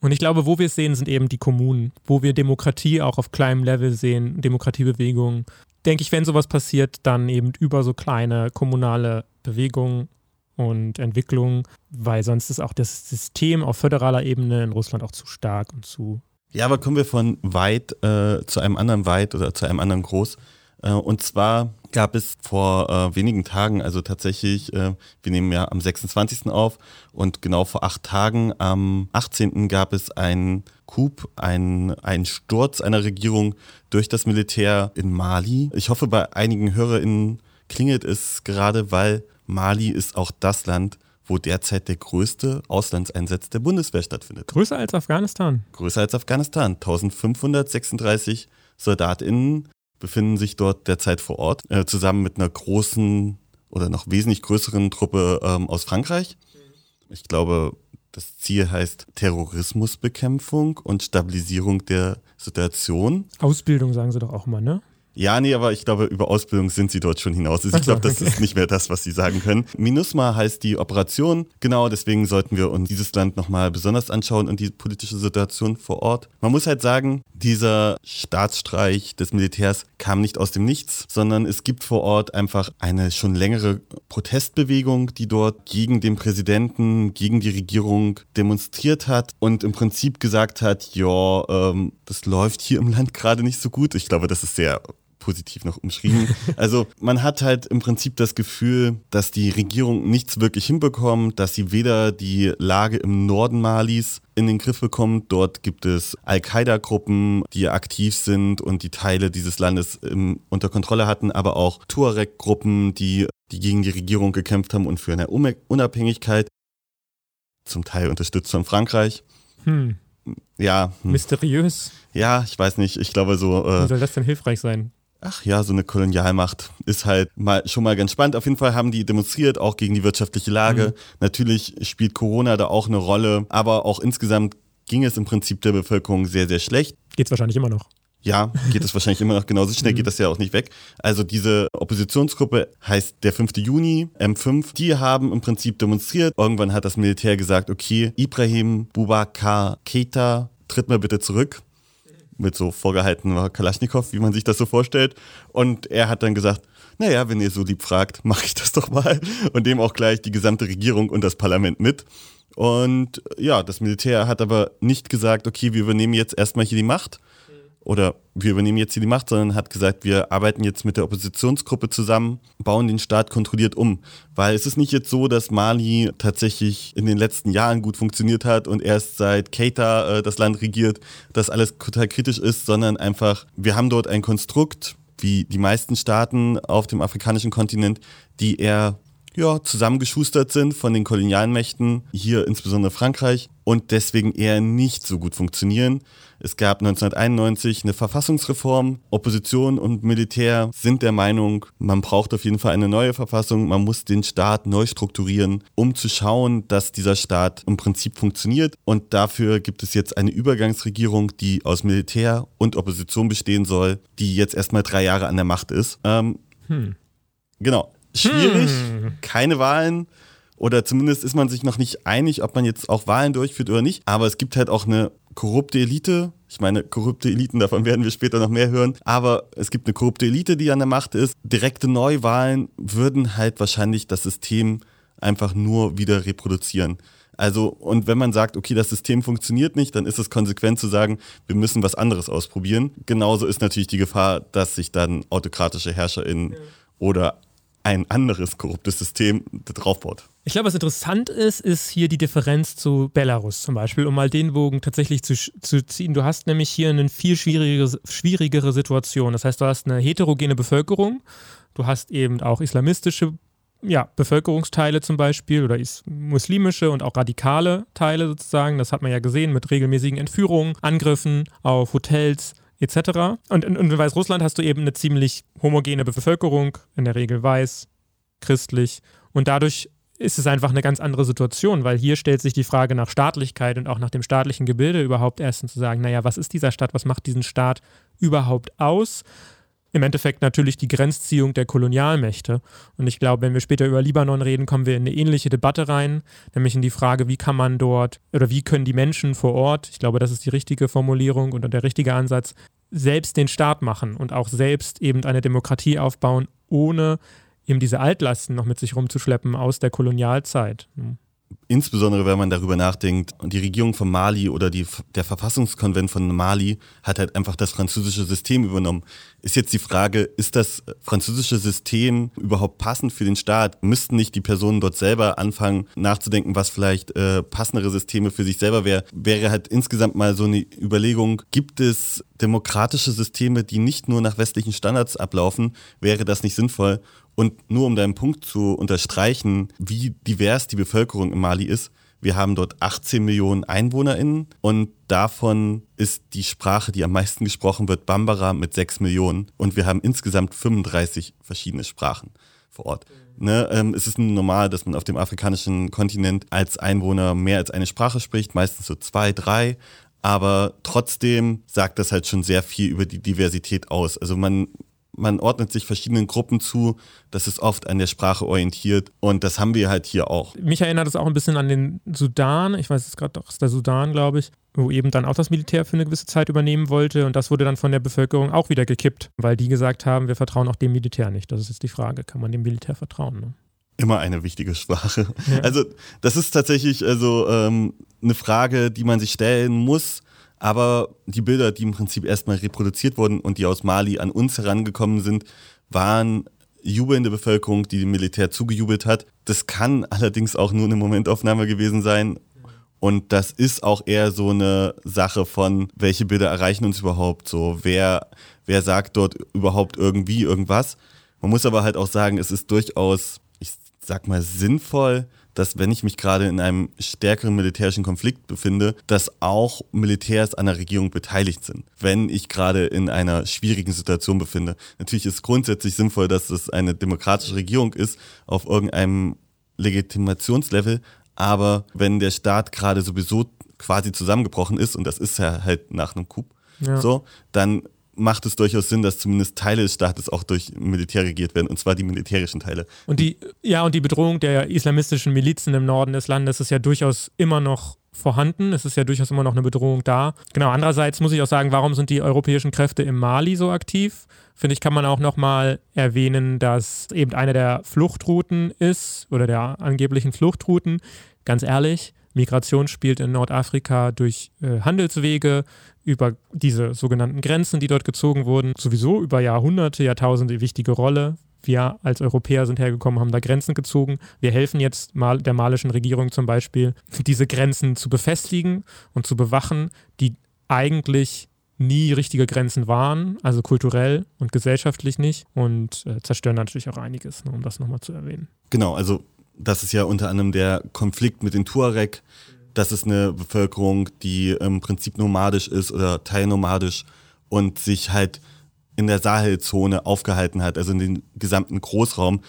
Und ich glaube, wo wir es sehen, sind eben die Kommunen, wo wir Demokratie auch auf kleinem Level sehen, Demokratiebewegungen. Denke ich, wenn sowas passiert, dann eben über so kleine kommunale Bewegungen und Entwicklungen, weil sonst ist auch das System auf föderaler Ebene in Russland auch zu stark und zu. Ja, aber kommen wir von weit äh, zu einem anderen weit oder zu einem anderen groß. Äh, und zwar gab es vor äh, wenigen Tagen, also tatsächlich, äh, wir nehmen ja am 26. auf und genau vor acht Tagen, am 18. gab es einen Coup, einen, einen Sturz einer Regierung durch das Militär in Mali. Ich hoffe, bei einigen HörerInnen klingelt es gerade, weil Mali ist auch das Land, wo derzeit der größte Auslandseinsatz der Bundeswehr stattfindet. Größer als Afghanistan? Größer als Afghanistan. 1536 SoldatInnen befinden sich dort derzeit vor Ort, äh, zusammen mit einer großen oder noch wesentlich größeren Truppe ähm, aus Frankreich. Ich glaube, das Ziel heißt Terrorismusbekämpfung und Stabilisierung der Situation. Ausbildung sagen sie doch auch immer, ne? Ja, nee, aber ich glaube, über Ausbildung sind sie dort schon hinaus. Also ich glaube, das okay. ist nicht mehr das, was sie sagen können. MINUSMA heißt die Operation. Genau, deswegen sollten wir uns dieses Land nochmal besonders anschauen und die politische Situation vor Ort. Man muss halt sagen, dieser Staatsstreich des Militärs kam nicht aus dem Nichts, sondern es gibt vor Ort einfach eine schon längere Protestbewegung, die dort gegen den Präsidenten, gegen die Regierung demonstriert hat und im Prinzip gesagt hat, ja, ähm, das läuft hier im Land gerade nicht so gut. Ich glaube, das ist sehr positiv noch umschrieben. Also man hat halt im Prinzip das Gefühl, dass die Regierung nichts wirklich hinbekommt, dass sie weder die Lage im Norden Malis in den Griff bekommt. Dort gibt es Al-Qaida-Gruppen, die aktiv sind und die Teile dieses Landes im, unter Kontrolle hatten, aber auch Tuareg-Gruppen, die, die gegen die Regierung gekämpft haben und für eine Unabhängigkeit. Zum Teil unterstützt von Frankreich. Hm. Ja. Hm. Mysteriös. Ja, ich weiß nicht. Ich glaube so. Äh, Wie soll das denn hilfreich sein? Ach ja, so eine Kolonialmacht ist halt mal, schon mal ganz spannend. Auf jeden Fall haben die demonstriert, auch gegen die wirtschaftliche Lage. Mhm. Natürlich spielt Corona da auch eine Rolle, aber auch insgesamt ging es im Prinzip der Bevölkerung sehr, sehr schlecht. Geht es wahrscheinlich immer noch. Ja, geht es wahrscheinlich immer noch genauso schnell, mhm. geht das ja auch nicht weg. Also diese Oppositionsgruppe heißt der 5. Juni, M5. Die haben im Prinzip demonstriert. Irgendwann hat das Militär gesagt, okay, Ibrahim Bubakar Keita, tritt mal bitte zurück mit so vorgehaltener Kalaschnikow, wie man sich das so vorstellt. Und er hat dann gesagt, naja, wenn ihr so lieb fragt, mache ich das doch mal. Und dem auch gleich die gesamte Regierung und das Parlament mit. Und ja, das Militär hat aber nicht gesagt, okay, wir übernehmen jetzt erstmal hier die Macht. Oder wir übernehmen jetzt hier die Macht, sondern hat gesagt, wir arbeiten jetzt mit der Oppositionsgruppe zusammen, bauen den Staat kontrolliert um. Weil es ist nicht jetzt so, dass Mali tatsächlich in den letzten Jahren gut funktioniert hat und erst seit Keita äh, das Land regiert, dass alles total kritisch ist, sondern einfach, wir haben dort ein Konstrukt, wie die meisten Staaten auf dem afrikanischen Kontinent, die eher ja, zusammengeschustert sind von den Kolonialmächten, hier insbesondere Frankreich, und deswegen eher nicht so gut funktionieren. Es gab 1991 eine Verfassungsreform. Opposition und Militär sind der Meinung, man braucht auf jeden Fall eine neue Verfassung. Man muss den Staat neu strukturieren, um zu schauen, dass dieser Staat im Prinzip funktioniert. Und dafür gibt es jetzt eine Übergangsregierung, die aus Militär und Opposition bestehen soll, die jetzt erstmal drei Jahre an der Macht ist. Ähm, hm. Genau. Schwierig, hm. keine Wahlen oder zumindest ist man sich noch nicht einig, ob man jetzt auch Wahlen durchführt oder nicht. Aber es gibt halt auch eine korrupte Elite. Ich meine, korrupte Eliten, davon werden wir später noch mehr hören. Aber es gibt eine korrupte Elite, die an der Macht ist. Direkte Neuwahlen würden halt wahrscheinlich das System einfach nur wieder reproduzieren. Also, und wenn man sagt, okay, das System funktioniert nicht, dann ist es konsequent zu sagen, wir müssen was anderes ausprobieren. Genauso ist natürlich die Gefahr, dass sich dann autokratische HerrscherInnen ja. oder ein anderes korruptes System draufbaut. Ich glaube, was interessant ist, ist hier die Differenz zu Belarus zum Beispiel, um mal den Bogen tatsächlich zu, zu ziehen. Du hast nämlich hier eine viel schwierigere, schwierigere Situation. Das heißt, du hast eine heterogene Bevölkerung, du hast eben auch islamistische ja, Bevölkerungsteile zum Beispiel oder muslimische und auch radikale Teile sozusagen. Das hat man ja gesehen mit regelmäßigen Entführungen, Angriffen auf Hotels etc. Und in, in Weißrussland hast du eben eine ziemlich homogene Bevölkerung, in der Regel weiß, christlich und dadurch ist es einfach eine ganz andere Situation, weil hier stellt sich die Frage nach Staatlichkeit und auch nach dem staatlichen Gebilde überhaupt erstens zu sagen, naja, was ist dieser Staat, was macht diesen Staat überhaupt aus? Im Endeffekt natürlich die Grenzziehung der Kolonialmächte. Und ich glaube, wenn wir später über Libanon reden, kommen wir in eine ähnliche Debatte rein, nämlich in die Frage, wie kann man dort oder wie können die Menschen vor Ort, ich glaube, das ist die richtige Formulierung und der richtige Ansatz, selbst den Staat machen und auch selbst eben eine Demokratie aufbauen, ohne eben diese Altlasten noch mit sich rumzuschleppen aus der Kolonialzeit. Hm. Insbesondere wenn man darüber nachdenkt, die Regierung von Mali oder die, der Verfassungskonvent von Mali hat halt einfach das französische System übernommen. Ist jetzt die Frage, ist das französische System überhaupt passend für den Staat? Müssten nicht die Personen dort selber anfangen nachzudenken, was vielleicht äh, passendere Systeme für sich selber wäre? Wäre halt insgesamt mal so eine Überlegung, gibt es demokratische Systeme, die nicht nur nach westlichen Standards ablaufen? Wäre das nicht sinnvoll? Und nur um deinen Punkt zu unterstreichen, wie divers die Bevölkerung in Mali ist, wir haben dort 18 Millionen EinwohnerInnen und davon ist die Sprache, die am meisten gesprochen wird, Bambara mit 6 Millionen. Und wir haben insgesamt 35 verschiedene Sprachen vor Ort. Ne, ähm, es ist normal, dass man auf dem afrikanischen Kontinent als Einwohner mehr als eine Sprache spricht, meistens so zwei, drei. Aber trotzdem sagt das halt schon sehr viel über die Diversität aus. Also man man ordnet sich verschiedenen Gruppen zu, das ist oft an der Sprache orientiert und das haben wir halt hier auch. Mich erinnert es auch ein bisschen an den Sudan, ich weiß es gerade doch, ist der Sudan, glaube ich, wo eben dann auch das Militär für eine gewisse Zeit übernehmen wollte und das wurde dann von der Bevölkerung auch wieder gekippt, weil die gesagt haben, wir vertrauen auch dem Militär nicht. Das ist jetzt die Frage, kann man dem Militär vertrauen? Ne? Immer eine wichtige Sprache. Ja. Also das ist tatsächlich also ähm, eine Frage, die man sich stellen muss aber die Bilder, die im Prinzip erstmal reproduziert wurden und die aus Mali an uns herangekommen sind, waren jubelnde Bevölkerung, die dem Militär zugejubelt hat. Das kann allerdings auch nur eine Momentaufnahme gewesen sein. Und das ist auch eher so eine Sache von, welche Bilder erreichen uns überhaupt so, wer, wer sagt dort überhaupt irgendwie irgendwas. Man muss aber halt auch sagen, es ist durchaus, ich sag mal, sinnvoll, dass wenn ich mich gerade in einem stärkeren militärischen Konflikt befinde, dass auch Militärs an der Regierung beteiligt sind, wenn ich gerade in einer schwierigen Situation befinde. Natürlich ist grundsätzlich sinnvoll, dass es eine demokratische Regierung ist auf irgendeinem Legitimationslevel, aber wenn der Staat gerade sowieso quasi zusammengebrochen ist, und das ist ja halt nach einem Coup, ja. so, dann macht es durchaus Sinn, dass zumindest Teile des Staates auch durch Militär regiert werden, und zwar die militärischen Teile. Und die, ja, und die Bedrohung der islamistischen Milizen im Norden des Landes ist ja durchaus immer noch vorhanden. Es ist ja durchaus immer noch eine Bedrohung da. Genau, andererseits muss ich auch sagen, warum sind die europäischen Kräfte im Mali so aktiv? Finde ich, kann man auch nochmal erwähnen, dass eben eine der Fluchtrouten ist oder der angeblichen Fluchtrouten. Ganz ehrlich, Migration spielt in Nordafrika durch äh, Handelswege über diese sogenannten Grenzen, die dort gezogen wurden, sowieso über Jahrhunderte, Jahrtausende wichtige Rolle. Wir als Europäer sind hergekommen, haben da Grenzen gezogen. Wir helfen jetzt mal der malischen Regierung zum Beispiel, diese Grenzen zu befestigen und zu bewachen, die eigentlich nie richtige Grenzen waren, also kulturell und gesellschaftlich nicht und äh, zerstören natürlich auch einiges, ne, um das nochmal zu erwähnen. Genau, also das ist ja unter anderem der Konflikt mit den Tuareg. Das ist eine Bevölkerung, die im Prinzip nomadisch ist oder teilnomadisch und sich halt in der Sahelzone aufgehalten hat, also in den gesamten Großraum.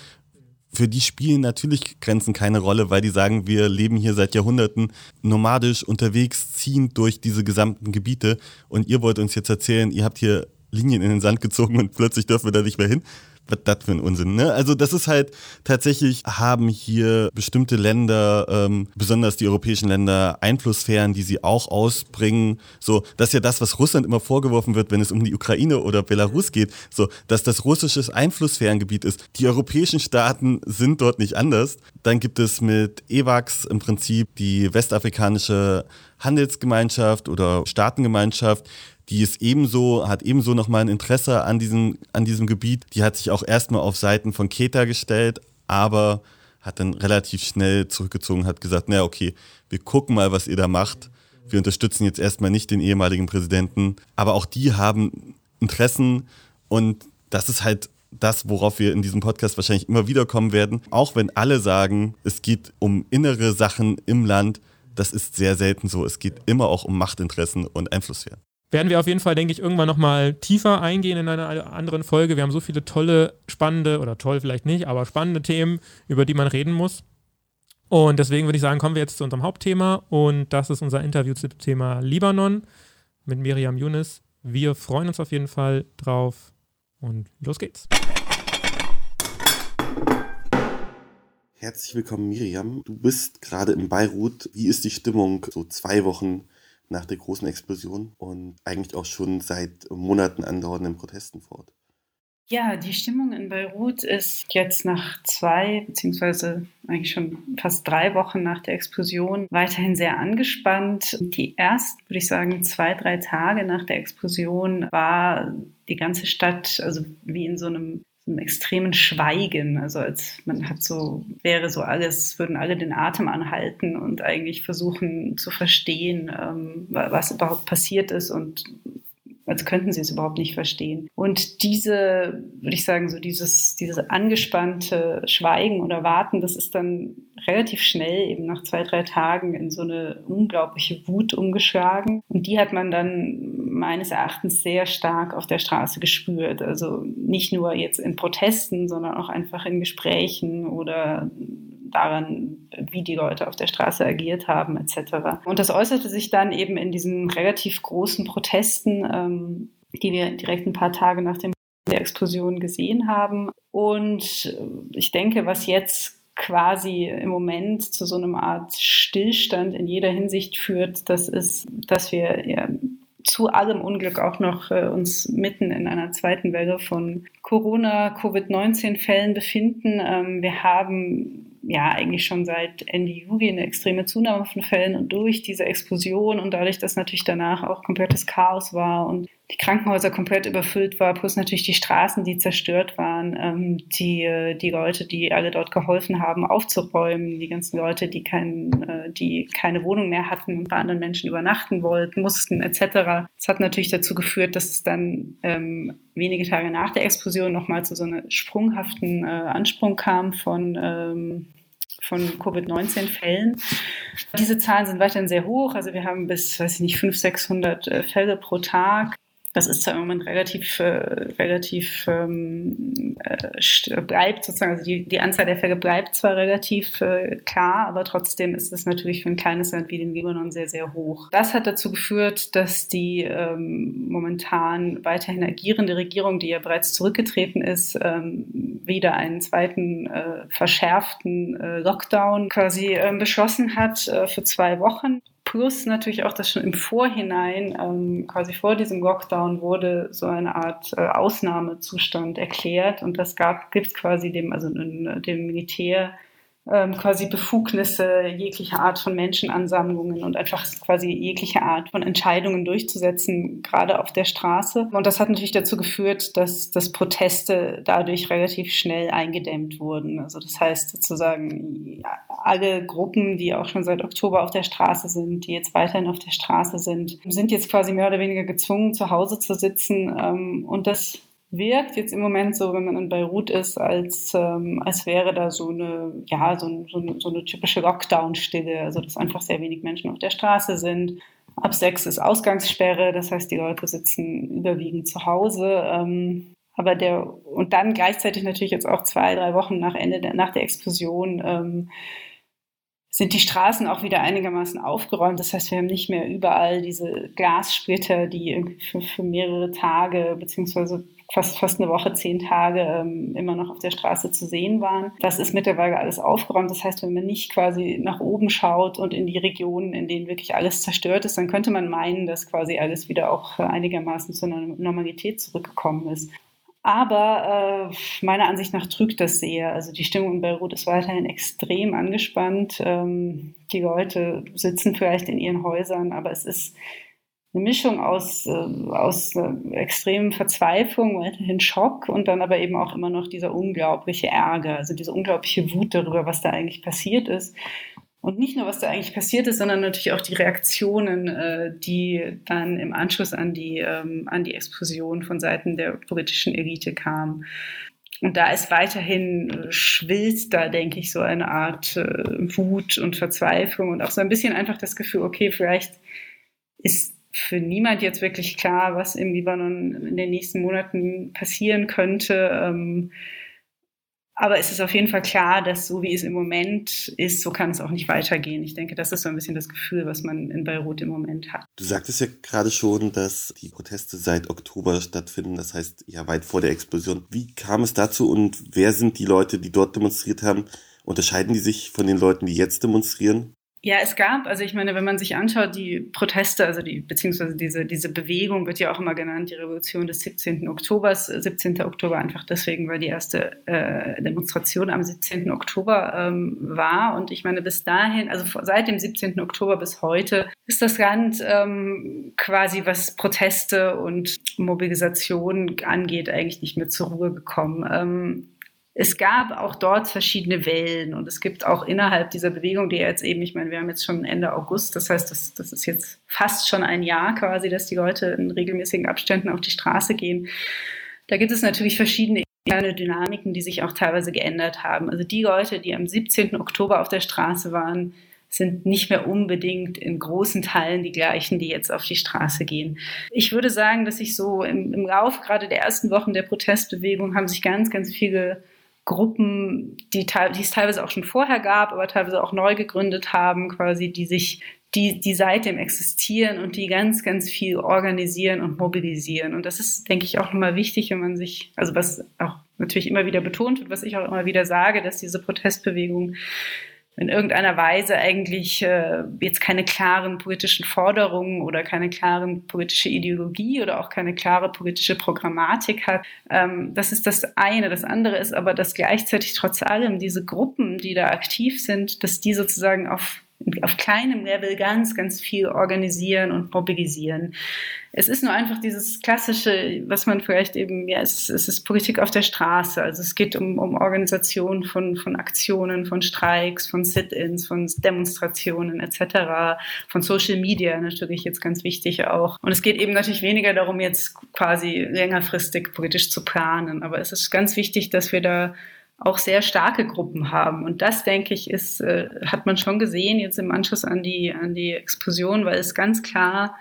Für die spielen natürlich Grenzen keine Rolle, weil die sagen, wir leben hier seit Jahrhunderten nomadisch unterwegs, ziehen durch diese gesamten Gebiete und ihr wollt uns jetzt erzählen, ihr habt hier Linien in den Sand gezogen und plötzlich dürfen wir da nicht mehr hin was das für ein Unsinn, ne? Also das ist halt tatsächlich, haben hier bestimmte Länder, ähm, besonders die europäischen Länder, Einflusssphären, die sie auch ausbringen. So, das ist ja das, was Russland immer vorgeworfen wird, wenn es um die Ukraine oder Belarus geht, so, dass das russisches Einflusssphärengebiet ist. Die europäischen Staaten sind dort nicht anders. Dann gibt es mit EWAX im Prinzip die westafrikanische Handelsgemeinschaft oder Staatengemeinschaft, die ist ebenso, hat ebenso nochmal ein Interesse an diesem, an diesem Gebiet. Die hat sich auch erstmal auf Seiten von Keta gestellt, aber hat dann relativ schnell zurückgezogen, hat gesagt, na okay, wir gucken mal, was ihr da macht. Wir unterstützen jetzt erstmal nicht den ehemaligen Präsidenten, aber auch die haben Interessen und das ist halt das, worauf wir in diesem Podcast wahrscheinlich immer wieder kommen werden. Auch wenn alle sagen, es geht um innere Sachen im Land, das ist sehr selten so. Es geht immer auch um Machtinteressen und Einflusssphären werden wir auf jeden Fall, denke ich, irgendwann nochmal tiefer eingehen in einer anderen Folge. Wir haben so viele tolle, spannende, oder toll vielleicht nicht, aber spannende Themen, über die man reden muss. Und deswegen würde ich sagen, kommen wir jetzt zu unserem Hauptthema und das ist unser Interview zum Thema Libanon mit Miriam Younes. Wir freuen uns auf jeden Fall drauf und los geht's. Herzlich willkommen, Miriam. Du bist gerade in Beirut. Wie ist die Stimmung so zwei Wochen nach der großen Explosion und eigentlich auch schon seit Monaten andauernden Protesten fort. Ja, die Stimmung in Beirut ist jetzt nach zwei, beziehungsweise eigentlich schon fast drei Wochen nach der Explosion weiterhin sehr angespannt. Die ersten, würde ich sagen, zwei, drei Tage nach der Explosion war die ganze Stadt, also wie in so einem einem extremen Schweigen. Also als man hat so, wäre so alles, würden alle den Atem anhalten und eigentlich versuchen zu verstehen, ähm, was überhaupt passiert ist und als könnten sie es überhaupt nicht verstehen. Und diese, würde ich sagen, so dieses, dieses angespannte Schweigen oder Warten, das ist dann relativ schnell, eben nach zwei, drei Tagen, in so eine unglaubliche Wut umgeschlagen. Und die hat man dann meines Erachtens sehr stark auf der Straße gespürt. Also nicht nur jetzt in Protesten, sondern auch einfach in Gesprächen oder daran, wie die Leute auf der Straße agiert haben, etc. Und das äußerte sich dann eben in diesen relativ großen Protesten, ähm, die wir direkt ein paar Tage nach dem der Explosion gesehen haben. Und ich denke, was jetzt quasi im Moment zu so einer Art Stillstand in jeder Hinsicht führt, das ist, dass wir ja, zu allem Unglück auch noch äh, uns mitten in einer zweiten Welle von Corona-Covid-19-Fällen befinden. Ähm, wir haben ja eigentlich schon seit Ende Juli eine extreme Zunahme von Fällen und durch diese Explosion und dadurch, dass natürlich danach auch komplettes Chaos war und die Krankenhäuser komplett überfüllt war, plus natürlich die Straßen, die zerstört waren, ähm, die, die Leute, die alle dort geholfen haben, aufzuräumen, die ganzen Leute, die, kein, äh, die keine Wohnung mehr hatten und bei anderen Menschen übernachten wollten, mussten etc. Das hat natürlich dazu geführt, dass es dann ähm, wenige Tage nach der Explosion nochmal zu so einem sprunghaften äh, Ansprung kam von ähm, von Covid-19-Fällen. Diese Zahlen sind weiterhin sehr hoch. Also wir haben bis, weiß ich nicht, 500, 600 äh, Fälle pro Tag. Das ist zwar im Moment relativ, äh, relativ ähm, äh, bleibt sozusagen, also die, die Anzahl der Fälle bleibt zwar relativ äh, klar, aber trotzdem ist es natürlich für ein kleines Land wie den Libanon sehr, sehr hoch. Das hat dazu geführt, dass die ähm, momentan weiterhin agierende Regierung, die ja bereits zurückgetreten ist, ähm, wieder einen zweiten äh, verschärften äh, Lockdown quasi äh, beschlossen hat äh, für zwei Wochen Plus natürlich auch, dass schon im Vorhinein, ähm, quasi vor diesem Lockdown, wurde so eine Art äh, Ausnahmezustand erklärt. Und das gibt es quasi dem, also dem Militär ähm, quasi Befugnisse jeglicher Art von Menschenansammlungen und einfach quasi jegliche Art von Entscheidungen durchzusetzen, gerade auf der Straße. Und das hat natürlich dazu geführt, dass, dass Proteste dadurch relativ schnell eingedämmt wurden. Also das heißt sozusagen, alle Gruppen, die auch schon seit Oktober auf der Straße sind, die jetzt weiterhin auf der Straße sind, sind jetzt quasi mehr oder weniger gezwungen, zu Hause zu sitzen. Ähm, und das wirkt jetzt im Moment so, wenn man in Beirut ist, als, ähm, als wäre da so eine, ja, so, so, so eine typische Lockdown-Stille, also dass einfach sehr wenig Menschen auf der Straße sind. Ab sechs ist Ausgangssperre, das heißt, die Leute sitzen überwiegend zu Hause. Ähm, aber der, und dann gleichzeitig natürlich jetzt auch zwei, drei Wochen nach Ende der, nach der Explosion, ähm, sind die Straßen auch wieder einigermaßen aufgeräumt. Das heißt, wir haben nicht mehr überall diese Glassplitter, die für, für mehrere Tage beziehungsweise fast, fast eine Woche, zehn Tage ähm, immer noch auf der Straße zu sehen waren. Das ist mittlerweile alles aufgeräumt. Das heißt, wenn man nicht quasi nach oben schaut und in die Regionen, in denen wirklich alles zerstört ist, dann könnte man meinen, dass quasi alles wieder auch einigermaßen zur Normalität zurückgekommen ist. Aber äh, meiner Ansicht nach trügt das sehr. Also die Stimmung in Beirut ist weiterhin extrem angespannt. Ähm, die Leute sitzen vielleicht in ihren Häusern, aber es ist eine Mischung aus, äh, aus äh, extremen Verzweiflung, weiterhin Schock und dann aber eben auch immer noch dieser unglaubliche Ärger, also diese unglaubliche Wut darüber, was da eigentlich passiert ist. Und nicht nur, was da eigentlich passiert ist, sondern natürlich auch die Reaktionen, äh, die dann im Anschluss an die, ähm, an die Explosion von Seiten der politischen Elite kamen. Und da ist weiterhin, äh, schwillt da, denke ich, so eine Art äh, Wut und Verzweiflung und auch so ein bisschen einfach das Gefühl, okay, vielleicht ist für niemand jetzt wirklich klar, was im Libanon in den nächsten Monaten passieren könnte. Ähm, aber es ist auf jeden Fall klar, dass so wie es im Moment ist, so kann es auch nicht weitergehen. Ich denke, das ist so ein bisschen das Gefühl, was man in Beirut im Moment hat. Du sagtest ja gerade schon, dass die Proteste seit Oktober stattfinden, das heißt ja weit vor der Explosion. Wie kam es dazu und wer sind die Leute, die dort demonstriert haben? Unterscheiden die sich von den Leuten, die jetzt demonstrieren? Ja, es gab, also ich meine, wenn man sich anschaut, die Proteste, also die, beziehungsweise diese, diese Bewegung wird ja auch immer genannt, die Revolution des 17. Oktobers. 17. Oktober einfach deswegen, weil die erste äh, Demonstration am 17. Oktober ähm, war. Und ich meine, bis dahin, also seit dem 17. Oktober bis heute, ist das Land ähm, quasi, was Proteste und Mobilisation angeht, eigentlich nicht mehr zur Ruhe gekommen. Ähm, es gab auch dort verschiedene Wellen und es gibt auch innerhalb dieser Bewegung, die jetzt eben, ich meine, wir haben jetzt schon Ende August, das heißt, das, das ist jetzt fast schon ein Jahr quasi, dass die Leute in regelmäßigen Abständen auf die Straße gehen. Da gibt es natürlich verschiedene interne Dynamiken, die sich auch teilweise geändert haben. Also die Leute, die am 17. Oktober auf der Straße waren, sind nicht mehr unbedingt in großen Teilen die gleichen, die jetzt auf die Straße gehen. Ich würde sagen, dass sich so im, im Lauf gerade der ersten Wochen der Protestbewegung haben sich ganz, ganz viele Gruppen, die, die es teilweise auch schon vorher gab, aber teilweise auch neu gegründet haben, quasi, die sich, die, die seitdem existieren und die ganz, ganz viel organisieren und mobilisieren. Und das ist, denke ich, auch nochmal wichtig, wenn man sich, also was auch natürlich immer wieder betont wird, was ich auch immer wieder sage, dass diese Protestbewegung in irgendeiner Weise eigentlich äh, jetzt keine klaren politischen Forderungen oder keine klaren politische Ideologie oder auch keine klare politische Programmatik hat. Ähm, das ist das eine. Das andere ist aber, dass gleichzeitig trotz allem diese Gruppen, die da aktiv sind, dass die sozusagen auf auf kleinem Level ganz, ganz viel organisieren und mobilisieren. Es ist nur einfach dieses klassische, was man vielleicht eben, ja, es es ist Politik auf der Straße. Also es geht um, um Organisation von, von Aktionen, von Streiks, von Sit-ins, von Demonstrationen etc., von Social Media natürlich jetzt ganz wichtig auch. Und es geht eben natürlich weniger darum, jetzt quasi längerfristig politisch zu planen. Aber es ist ganz wichtig, dass wir da auch sehr starke Gruppen haben. Und das, denke ich, ist, äh, hat man schon gesehen jetzt im Anschluss an die, an die Explosion, weil es ganz klar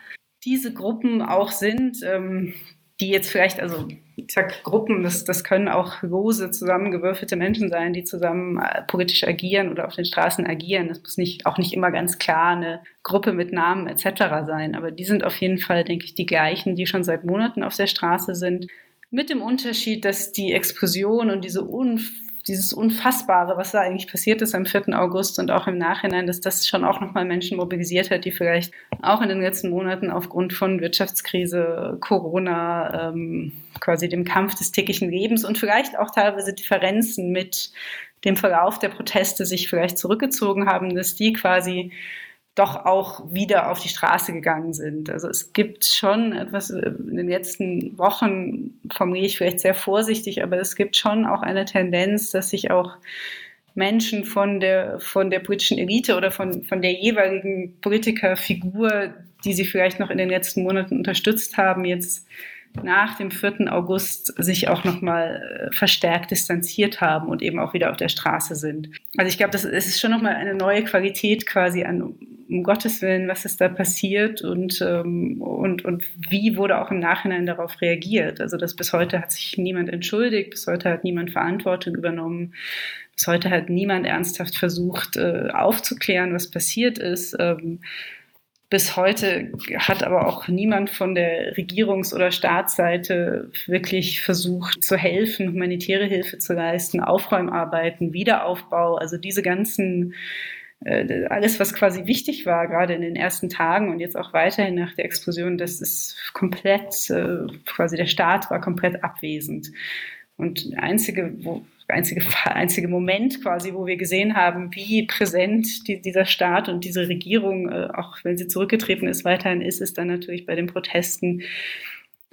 diese Gruppen auch sind, ähm, die jetzt vielleicht, also ich sag Gruppen, das, das können auch lose zusammengewürfelte Menschen sein, die zusammen äh, politisch agieren oder auf den Straßen agieren. Das muss nicht, auch nicht immer ganz klar eine Gruppe mit Namen etc. sein. Aber die sind auf jeden Fall, denke ich, die gleichen, die schon seit Monaten auf der Straße sind. Mit dem Unterschied, dass die Explosion und diese unfassbare dieses Unfassbare, was da eigentlich passiert ist am 4. August und auch im Nachhinein, dass das schon auch nochmal Menschen mobilisiert hat, die vielleicht auch in den letzten Monaten aufgrund von Wirtschaftskrise, Corona, ähm, quasi dem Kampf des täglichen Lebens und vielleicht auch teilweise Differenzen mit dem Verlauf der Proteste sich vielleicht zurückgezogen haben, dass die quasi doch auch wieder auf die Straße gegangen sind. Also es gibt schon etwas, äh, in den letzten Wochen formuliere ich vielleicht sehr vorsichtig, aber es gibt schon auch eine Tendenz, dass sich auch Menschen von der, von der politischen Elite oder von, von der jeweiligen Politikerfigur, die sie vielleicht noch in den letzten Monaten unterstützt haben, jetzt nach dem 4. August sich auch nochmal äh, verstärkt distanziert haben und eben auch wieder auf der Straße sind. Also ich glaube, das ist schon nochmal eine neue Qualität quasi an, um Gottes Willen, was ist da passiert und, ähm, und, und wie wurde auch im Nachhinein darauf reagiert. Also das bis heute hat sich niemand entschuldigt, bis heute hat niemand Verantwortung übernommen. Bis heute hat niemand ernsthaft versucht, äh, aufzuklären, was passiert ist. Bis heute hat aber auch niemand von der Regierungs- oder Staatsseite wirklich versucht zu helfen, humanitäre Hilfe zu leisten, Aufräumarbeiten, Wiederaufbau, also diese ganzen äh, alles, was quasi wichtig war, gerade in den ersten Tagen und jetzt auch weiterhin nach der Explosion, das ist komplett, äh, quasi der Staat war komplett abwesend. Und einzige, wo, einzige, einzige Moment quasi, wo wir gesehen haben, wie präsent die, dieser Staat und diese Regierung, äh, auch wenn sie zurückgetreten ist, weiterhin ist, ist dann natürlich bei den Protesten,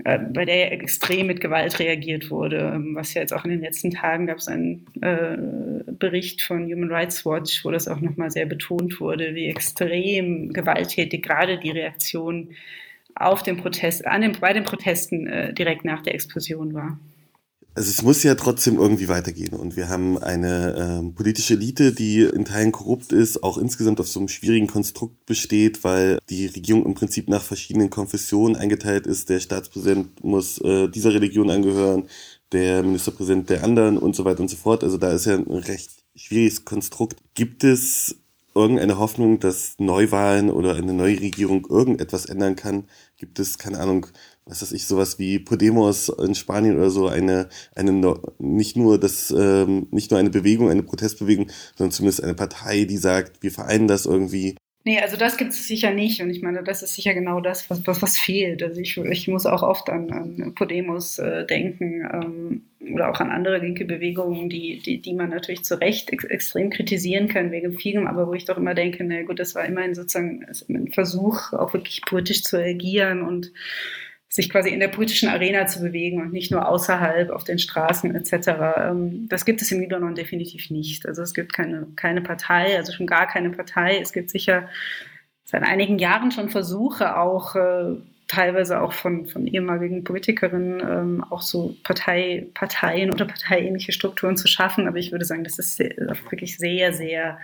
äh, bei der ja extrem mit Gewalt reagiert wurde. Ähm, was ja jetzt auch in den letzten Tagen gab es einen äh, Bericht von Human Rights Watch, wo das auch nochmal sehr betont wurde, wie extrem gewalttätig gerade die Reaktion auf den Protest, an den, bei den Protesten äh, direkt nach der Explosion war also es muss ja trotzdem irgendwie weitergehen. Und wir haben eine ähm, politische Elite, die in Teilen korrupt ist, auch insgesamt auf so einem schwierigen Konstrukt besteht, weil die Regierung im Prinzip nach verschiedenen Konfessionen eingeteilt ist. Der Staatspräsident muss äh, dieser Religion angehören, der Ministerpräsident der anderen und so weiter und so fort. Also da ist ja ein recht schwieriges Konstrukt. Gibt es irgendeine Hoffnung, dass Neuwahlen oder eine neue Regierung irgendetwas ändern kann? Gibt es, keine Ahnung, was weiß ich, sowas wie Podemos in Spanien oder so, eine, eine nicht nur das, ähm, nicht nur eine Bewegung, eine Protestbewegung, sondern zumindest eine Partei, die sagt, wir vereinen das irgendwie. Nee, also das gibt es sicher nicht. Und ich meine, das ist sicher genau das, was, was, was fehlt. Also ich, ich muss auch oft an, an Podemos äh, denken ähm, oder auch an andere linke Bewegungen, die, die, die man natürlich zu Recht ex extrem kritisieren kann wegen vielem, aber wo ich doch immer denke, na gut, das war immerhin sozusagen ein Versuch, auch wirklich politisch zu agieren und sich quasi in der politischen Arena zu bewegen und nicht nur außerhalb auf den Straßen etc. Ähm, das gibt es im Libanon definitiv nicht. Also es gibt keine, keine Partei, also schon gar keine Partei. Es gibt sicher seit einigen Jahren schon Versuche, auch äh, teilweise auch von, von ehemaligen Politikerinnen, ähm, auch so Partei, Parteien oder parteiähnliche Strukturen zu schaffen. Aber ich würde sagen, das ist sehr, wirklich sehr, sehr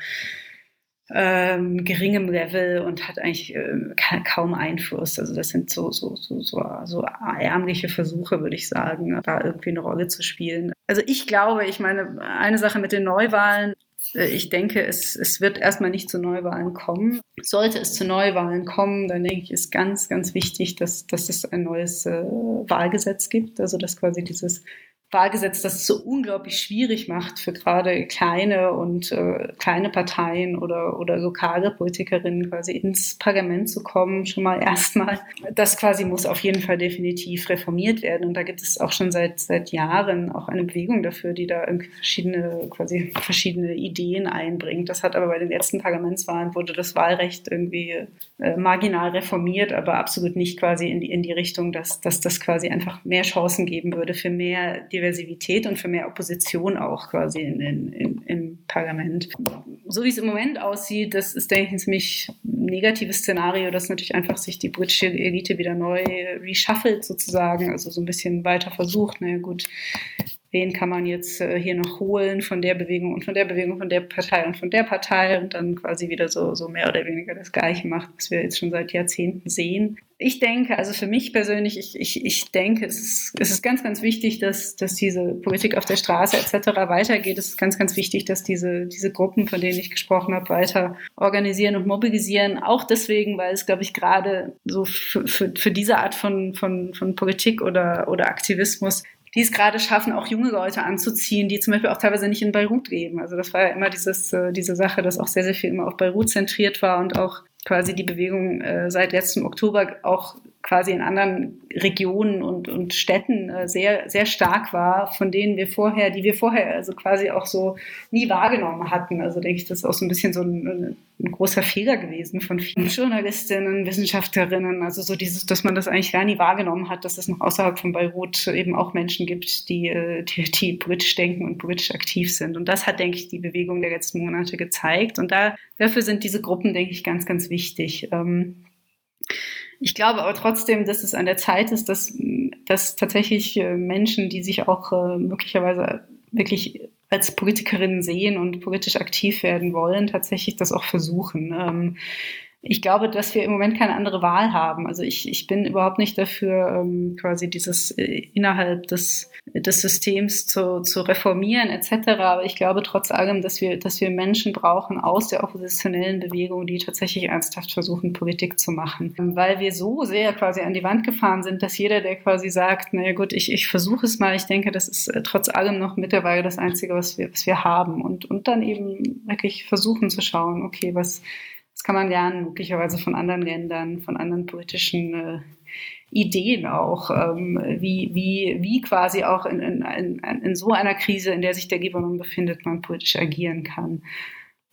ähm, geringem Level und hat eigentlich äh, kaum Einfluss. Also das sind so, so, so, so, so ärmliche Versuche, würde ich sagen, da irgendwie eine Rolle zu spielen. Also ich glaube, ich meine, eine Sache mit den Neuwahlen, äh, ich denke, es, es wird erstmal nicht zu Neuwahlen kommen. Sollte es zu Neuwahlen kommen, dann denke ich, ist ganz, ganz wichtig, dass, dass es ein neues äh, Wahlgesetz gibt. Also dass quasi dieses Wahlgesetz, das so unglaublich schwierig macht für gerade kleine und äh, kleine Parteien oder, oder lokale Politikerinnen quasi ins Parlament zu kommen, schon mal erstmal. Das quasi muss auf jeden Fall definitiv reformiert werden. Und da gibt es auch schon seit, seit Jahren auch eine Bewegung dafür, die da irgendwie verschiedene, quasi verschiedene Ideen einbringt. Das hat aber bei den letzten Parlamentswahlen wurde das Wahlrecht irgendwie äh, marginal reformiert, aber absolut nicht quasi in die, in die Richtung, dass, dass das quasi einfach mehr Chancen geben würde für mehr Diversität und für mehr Opposition auch quasi in, in, in, im Parlament. So wie es im Moment aussieht, das ist, denke ich, ein ziemlich negatives Szenario, dass natürlich einfach sich die britische Elite wieder neu reshuffelt sozusagen, also so ein bisschen weiter versucht. Na naja, gut, wen kann man jetzt äh, hier noch holen von der Bewegung und von der Bewegung, von der Partei und von der Partei und dann quasi wieder so, so mehr oder weniger das Gleiche macht, was wir jetzt schon seit Jahrzehnten sehen. Ich denke, also für mich persönlich, ich, ich, ich denke, es ist, es ist ganz, ganz wichtig, dass, dass diese Politik auf der Straße etc. weitergeht. Es ist ganz, ganz wichtig, dass diese, diese Gruppen, von denen ich gesprochen habe, weiter organisieren und mobilisieren. Auch deswegen, weil es, glaube ich, gerade so für, für, für diese Art von, von, von Politik oder, oder Aktivismus die es gerade schaffen, auch junge Leute anzuziehen, die zum Beispiel auch teilweise nicht in Beirut leben. Also das war ja immer dieses, äh, diese Sache, dass auch sehr, sehr viel immer auf Beirut zentriert war und auch quasi die Bewegung äh, seit letztem Oktober auch quasi in anderen Regionen und, und Städten äh, sehr, sehr stark war, von denen wir vorher, die wir vorher also quasi auch so nie wahrgenommen hatten. Also denke ich, das ist auch so ein bisschen so ein, ein großer Fehler gewesen von vielen Journalistinnen, Wissenschaftlerinnen. Also so dieses, dass man das eigentlich gar nie wahrgenommen hat, dass es noch außerhalb von Beirut eben auch Menschen gibt, die, äh, die, die politisch denken und politisch aktiv sind. Und das hat, denke ich, die Bewegung der letzten Monate gezeigt. Und da, dafür sind diese Gruppen, denke ich, ganz, ganz wichtig. Ähm, ich glaube aber trotzdem, dass es an der Zeit ist, dass, dass tatsächlich äh, Menschen, die sich auch äh, möglicherweise wirklich als Politikerinnen sehen und politisch aktiv werden wollen, tatsächlich das auch versuchen. Ich glaube, dass wir im Moment keine andere Wahl haben. Also ich, ich bin überhaupt nicht dafür, ähm, quasi dieses äh, innerhalb des, des Systems zu, zu reformieren etc. Aber ich glaube trotz allem, dass wir, dass wir Menschen brauchen aus der oppositionellen Bewegung, die tatsächlich ernsthaft versuchen, Politik zu machen. Weil wir so sehr quasi an die Wand gefahren sind, dass jeder, der quasi sagt, naja gut, ich, ich versuche es mal, ich denke, das ist äh, trotz allem noch mittlerweile das Einzige, was wir, was wir haben. Und, und dann eben wirklich versuchen zu schauen, okay, was das kann man lernen, möglicherweise von anderen Ländern, von anderen politischen äh, Ideen auch, ähm, wie, wie, wie quasi auch in, in, in, in so einer Krise, in der sich der Libanon befindet, man politisch agieren kann.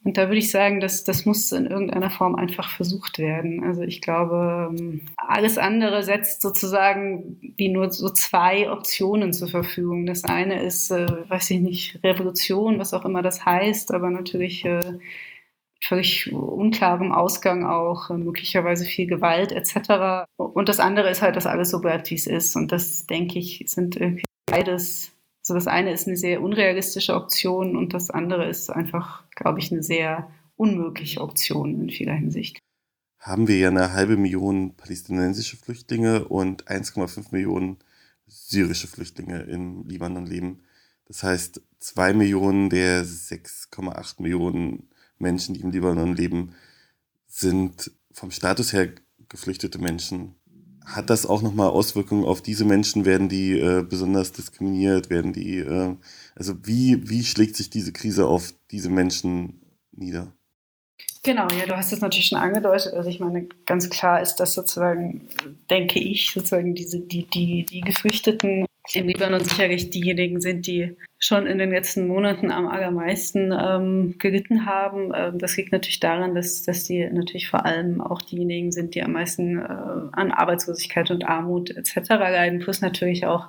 Und da würde ich sagen, dass das muss in irgendeiner Form einfach versucht werden. Also ich glaube, ähm, alles andere setzt sozusagen wie nur so zwei Optionen zur Verfügung. Das eine ist, äh, weiß ich nicht, Revolution, was auch immer das heißt, aber natürlich äh, völlig unklarem Ausgang auch, äh, möglicherweise viel Gewalt etc. Und das andere ist halt, dass alles so bleibt, wie es ist. Und das, denke ich, sind irgendwie beides. Also das eine ist eine sehr unrealistische Option und das andere ist einfach, glaube ich, eine sehr unmögliche Option in vieler Hinsicht. Haben wir ja eine halbe Million palästinensische Flüchtlinge und 1,5 Millionen syrische Flüchtlinge im Libanon leben. Das heißt, zwei Millionen der 6,8 Millionen Menschen, die im Libanon leben, sind vom Status her geflüchtete Menschen. Hat das auch nochmal Auswirkungen auf diese Menschen? Werden die äh, besonders diskriminiert? Werden die, äh, also wie, wie schlägt sich diese Krise auf diese Menschen nieder? Genau, ja, du hast es natürlich schon angedeutet. Also ich meine, ganz klar ist, dass sozusagen, denke ich, sozusagen diese, die, die, die Geflüchteten im Libanon sicherlich diejenigen sind, die schon in den letzten Monaten am allermeisten ähm, gelitten haben. Ähm, das liegt natürlich daran, dass, dass die natürlich vor allem auch diejenigen sind, die am meisten äh, an Arbeitslosigkeit und Armut etc. leiden, plus natürlich auch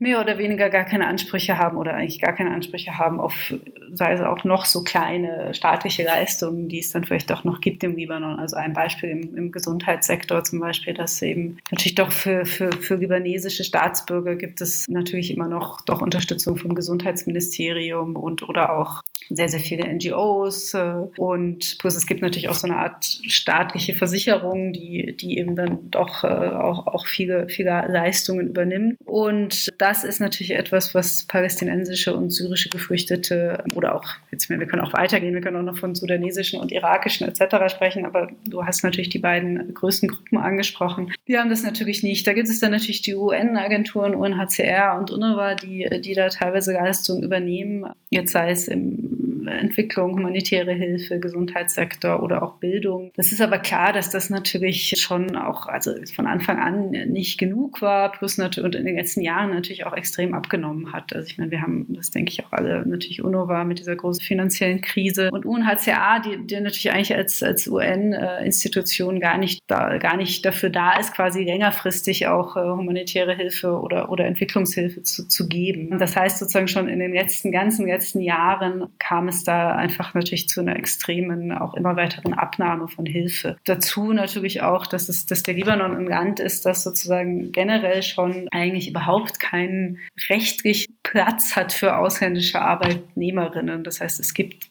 mehr oder weniger gar keine Ansprüche haben oder eigentlich gar keine Ansprüche haben auf, sei es auch noch so kleine staatliche Leistungen, die es dann vielleicht doch noch gibt im Libanon. Also ein Beispiel im, im Gesundheitssektor zum Beispiel, dass eben natürlich doch für, für, für libanesische Staatsbürger gibt es natürlich immer noch doch Unterstützung vom Gesundheitsministerium und oder auch sehr, sehr viele NGOs äh, und plus es gibt natürlich auch so eine Art staatliche Versicherung, die, die eben dann doch äh, auch, auch viele, viele Leistungen übernimmt. Und da das ist natürlich etwas, was palästinensische und syrische Geflüchtete oder auch, jetzt wir können auch weitergehen, wir können auch noch von sudanesischen und irakischen etc. sprechen, aber du hast natürlich die beiden größten Gruppen angesprochen. Die haben das natürlich nicht. Da gibt es dann natürlich die UN-Agenturen, UNHCR und UNRWA, die, die da teilweise Leistungen übernehmen, jetzt sei es im Entwicklung, humanitäre Hilfe, Gesundheitssektor oder auch Bildung. Das ist aber klar, dass das natürlich schon auch, also von Anfang an nicht genug war, plus natürlich und in den letzten Jahren natürlich auch extrem abgenommen hat. Also ich meine, wir haben, das denke ich auch alle, natürlich UNO war mit dieser großen finanziellen Krise und UNHCR, die, die natürlich eigentlich als, als UN-Institution gar nicht da, gar nicht dafür da ist, quasi längerfristig auch äh, humanitäre Hilfe oder, oder Entwicklungshilfe zu, zu geben. Das heißt sozusagen schon in den letzten, ganzen letzten Jahren kam es da einfach natürlich zu einer extremen, auch immer weiteren Abnahme von Hilfe. Dazu natürlich auch, dass, es, dass der Libanon ein Land ist, das sozusagen generell schon eigentlich überhaupt keinen rechtlichen Platz hat für ausländische Arbeitnehmerinnen. Das heißt, es gibt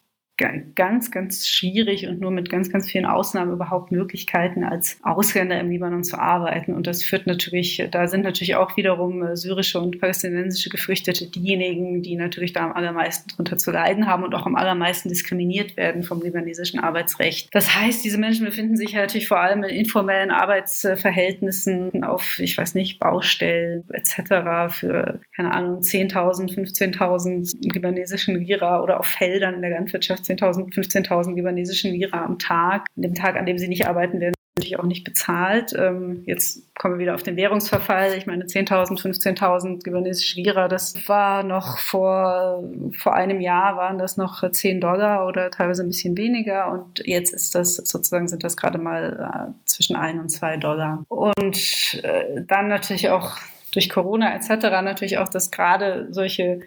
ganz, ganz schwierig und nur mit ganz, ganz vielen Ausnahmen überhaupt Möglichkeiten, als Ausländer im Libanon zu arbeiten. Und das führt natürlich, da sind natürlich auch wiederum äh, syrische und palästinensische Geflüchtete diejenigen, die natürlich da am allermeisten drunter zu leiden haben und auch am allermeisten diskriminiert werden vom libanesischen Arbeitsrecht. Das heißt, diese Menschen befinden sich natürlich vor allem in informellen Arbeitsverhältnissen auf, ich weiß nicht, Baustellen etc. für, keine Ahnung, 10.000, 15.000 libanesischen Lira oder auf Feldern in der Landwirtschaft 10.000, 15.000 libanesischen Lira am Tag. An dem Tag, an dem sie nicht arbeiten, werden natürlich auch nicht bezahlt. Ähm, jetzt kommen wir wieder auf den Währungsverfall. Ich meine, 10.000, 15.000 libanesische Lira, das war noch vor, vor einem Jahr waren das noch 10 Dollar oder teilweise ein bisschen weniger. Und jetzt ist das sozusagen, sind das gerade mal äh, zwischen 1 und 2 Dollar. Und äh, dann natürlich auch durch Corona etc. natürlich auch, dass gerade solche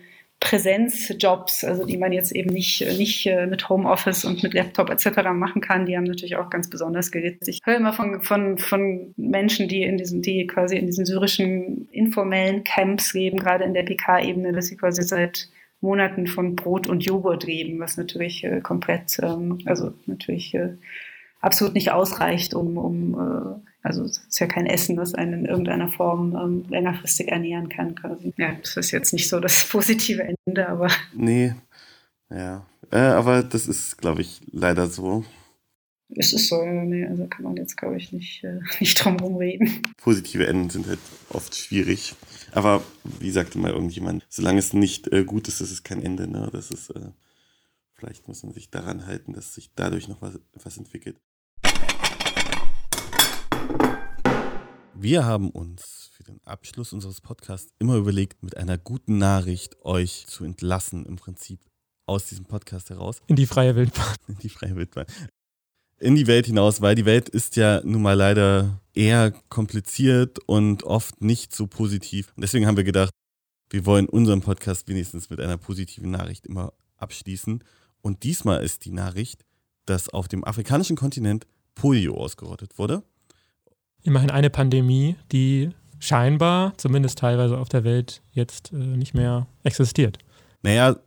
Präsenzjobs, also die man jetzt eben nicht, nicht äh, mit Homeoffice und mit Laptop etc. machen kann, die haben natürlich auch ganz besonders gelitten. Ich höre immer von, von, von Menschen, die in diesen, die quasi in diesen syrischen informellen Camps leben, gerade in der PK-Ebene, dass sie quasi seit Monaten von Brot und Joghurt leben, was natürlich äh, komplett, ähm, also natürlich äh, absolut nicht ausreicht, um, um also es ist ja kein Essen, das einen in irgendeiner Form ähm, längerfristig ernähren kann quasi. Ja, das ist jetzt nicht so das positive Ende, aber. Nee, ja. Äh, aber das ist, glaube ich, leider so. Es ist so, ja, nee, also kann man jetzt, glaube ich, nicht, äh, nicht drum herum reden. Positive Enden sind halt oft schwierig. Aber wie sagte mal irgendjemand, solange es nicht äh, gut ist, ist es kein Ende. Ne? Das ist, äh, vielleicht muss man sich daran halten, dass sich dadurch noch was, was entwickelt. Wir haben uns für den Abschluss unseres Podcasts immer überlegt, mit einer guten Nachricht euch zu entlassen, im Prinzip aus diesem Podcast heraus. In die freie Wildbahn. In die freie Wildbahn. In die Welt hinaus, weil die Welt ist ja nun mal leider eher kompliziert und oft nicht so positiv. Und deswegen haben wir gedacht, wir wollen unseren Podcast wenigstens mit einer positiven Nachricht immer abschließen. Und diesmal ist die Nachricht, dass auf dem afrikanischen Kontinent Polio ausgerottet wurde immerhin eine Pandemie, die scheinbar, zumindest teilweise auf der Welt, jetzt äh, nicht mehr existiert. Naja,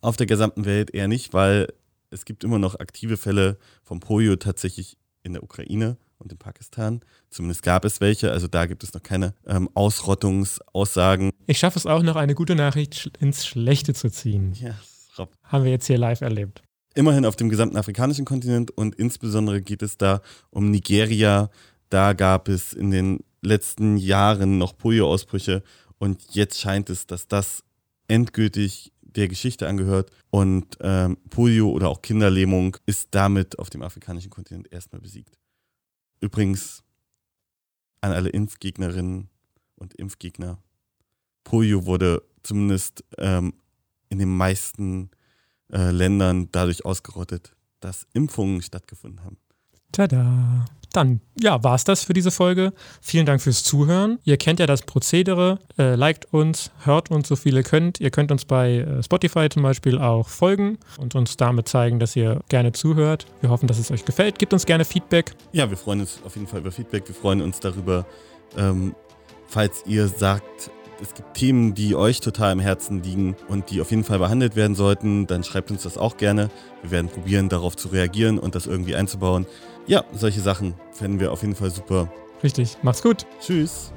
auf der gesamten Welt eher nicht, weil es gibt immer noch aktive Fälle von Polio tatsächlich in der Ukraine und in Pakistan. Zumindest gab es welche, also da gibt es noch keine ähm, Ausrottungsaussagen. Ich schaffe es auch noch, eine gute Nachricht ins Schlechte zu ziehen. Ja, Rob. Haben wir jetzt hier live erlebt. Immerhin auf dem gesamten afrikanischen Kontinent und insbesondere geht es da um Nigeria, da gab es in den letzten Jahren noch Polio-Ausbrüche und jetzt scheint es, dass das endgültig der Geschichte angehört und ähm, Polio oder auch Kinderlähmung ist damit auf dem afrikanischen Kontinent erstmal besiegt. Übrigens an alle Impfgegnerinnen und Impfgegner. Polio wurde zumindest ähm, in den meisten äh, Ländern dadurch ausgerottet, dass Impfungen stattgefunden haben. Tada! Dann, ja, war es das für diese Folge. Vielen Dank fürs Zuhören. Ihr kennt ja das Prozedere. Äh, liked uns, hört uns so viel ihr könnt. Ihr könnt uns bei äh, Spotify zum Beispiel auch folgen und uns damit zeigen, dass ihr gerne zuhört. Wir hoffen, dass es euch gefällt. Gebt uns gerne Feedback. Ja, wir freuen uns auf jeden Fall über Feedback. Wir freuen uns darüber, ähm, falls ihr sagt, es gibt Themen, die euch total im Herzen liegen und die auf jeden Fall behandelt werden sollten, dann schreibt uns das auch gerne. Wir werden probieren, darauf zu reagieren und das irgendwie einzubauen. Ja, solche Sachen fänden wir auf jeden Fall super. Richtig. Macht's gut. Tschüss.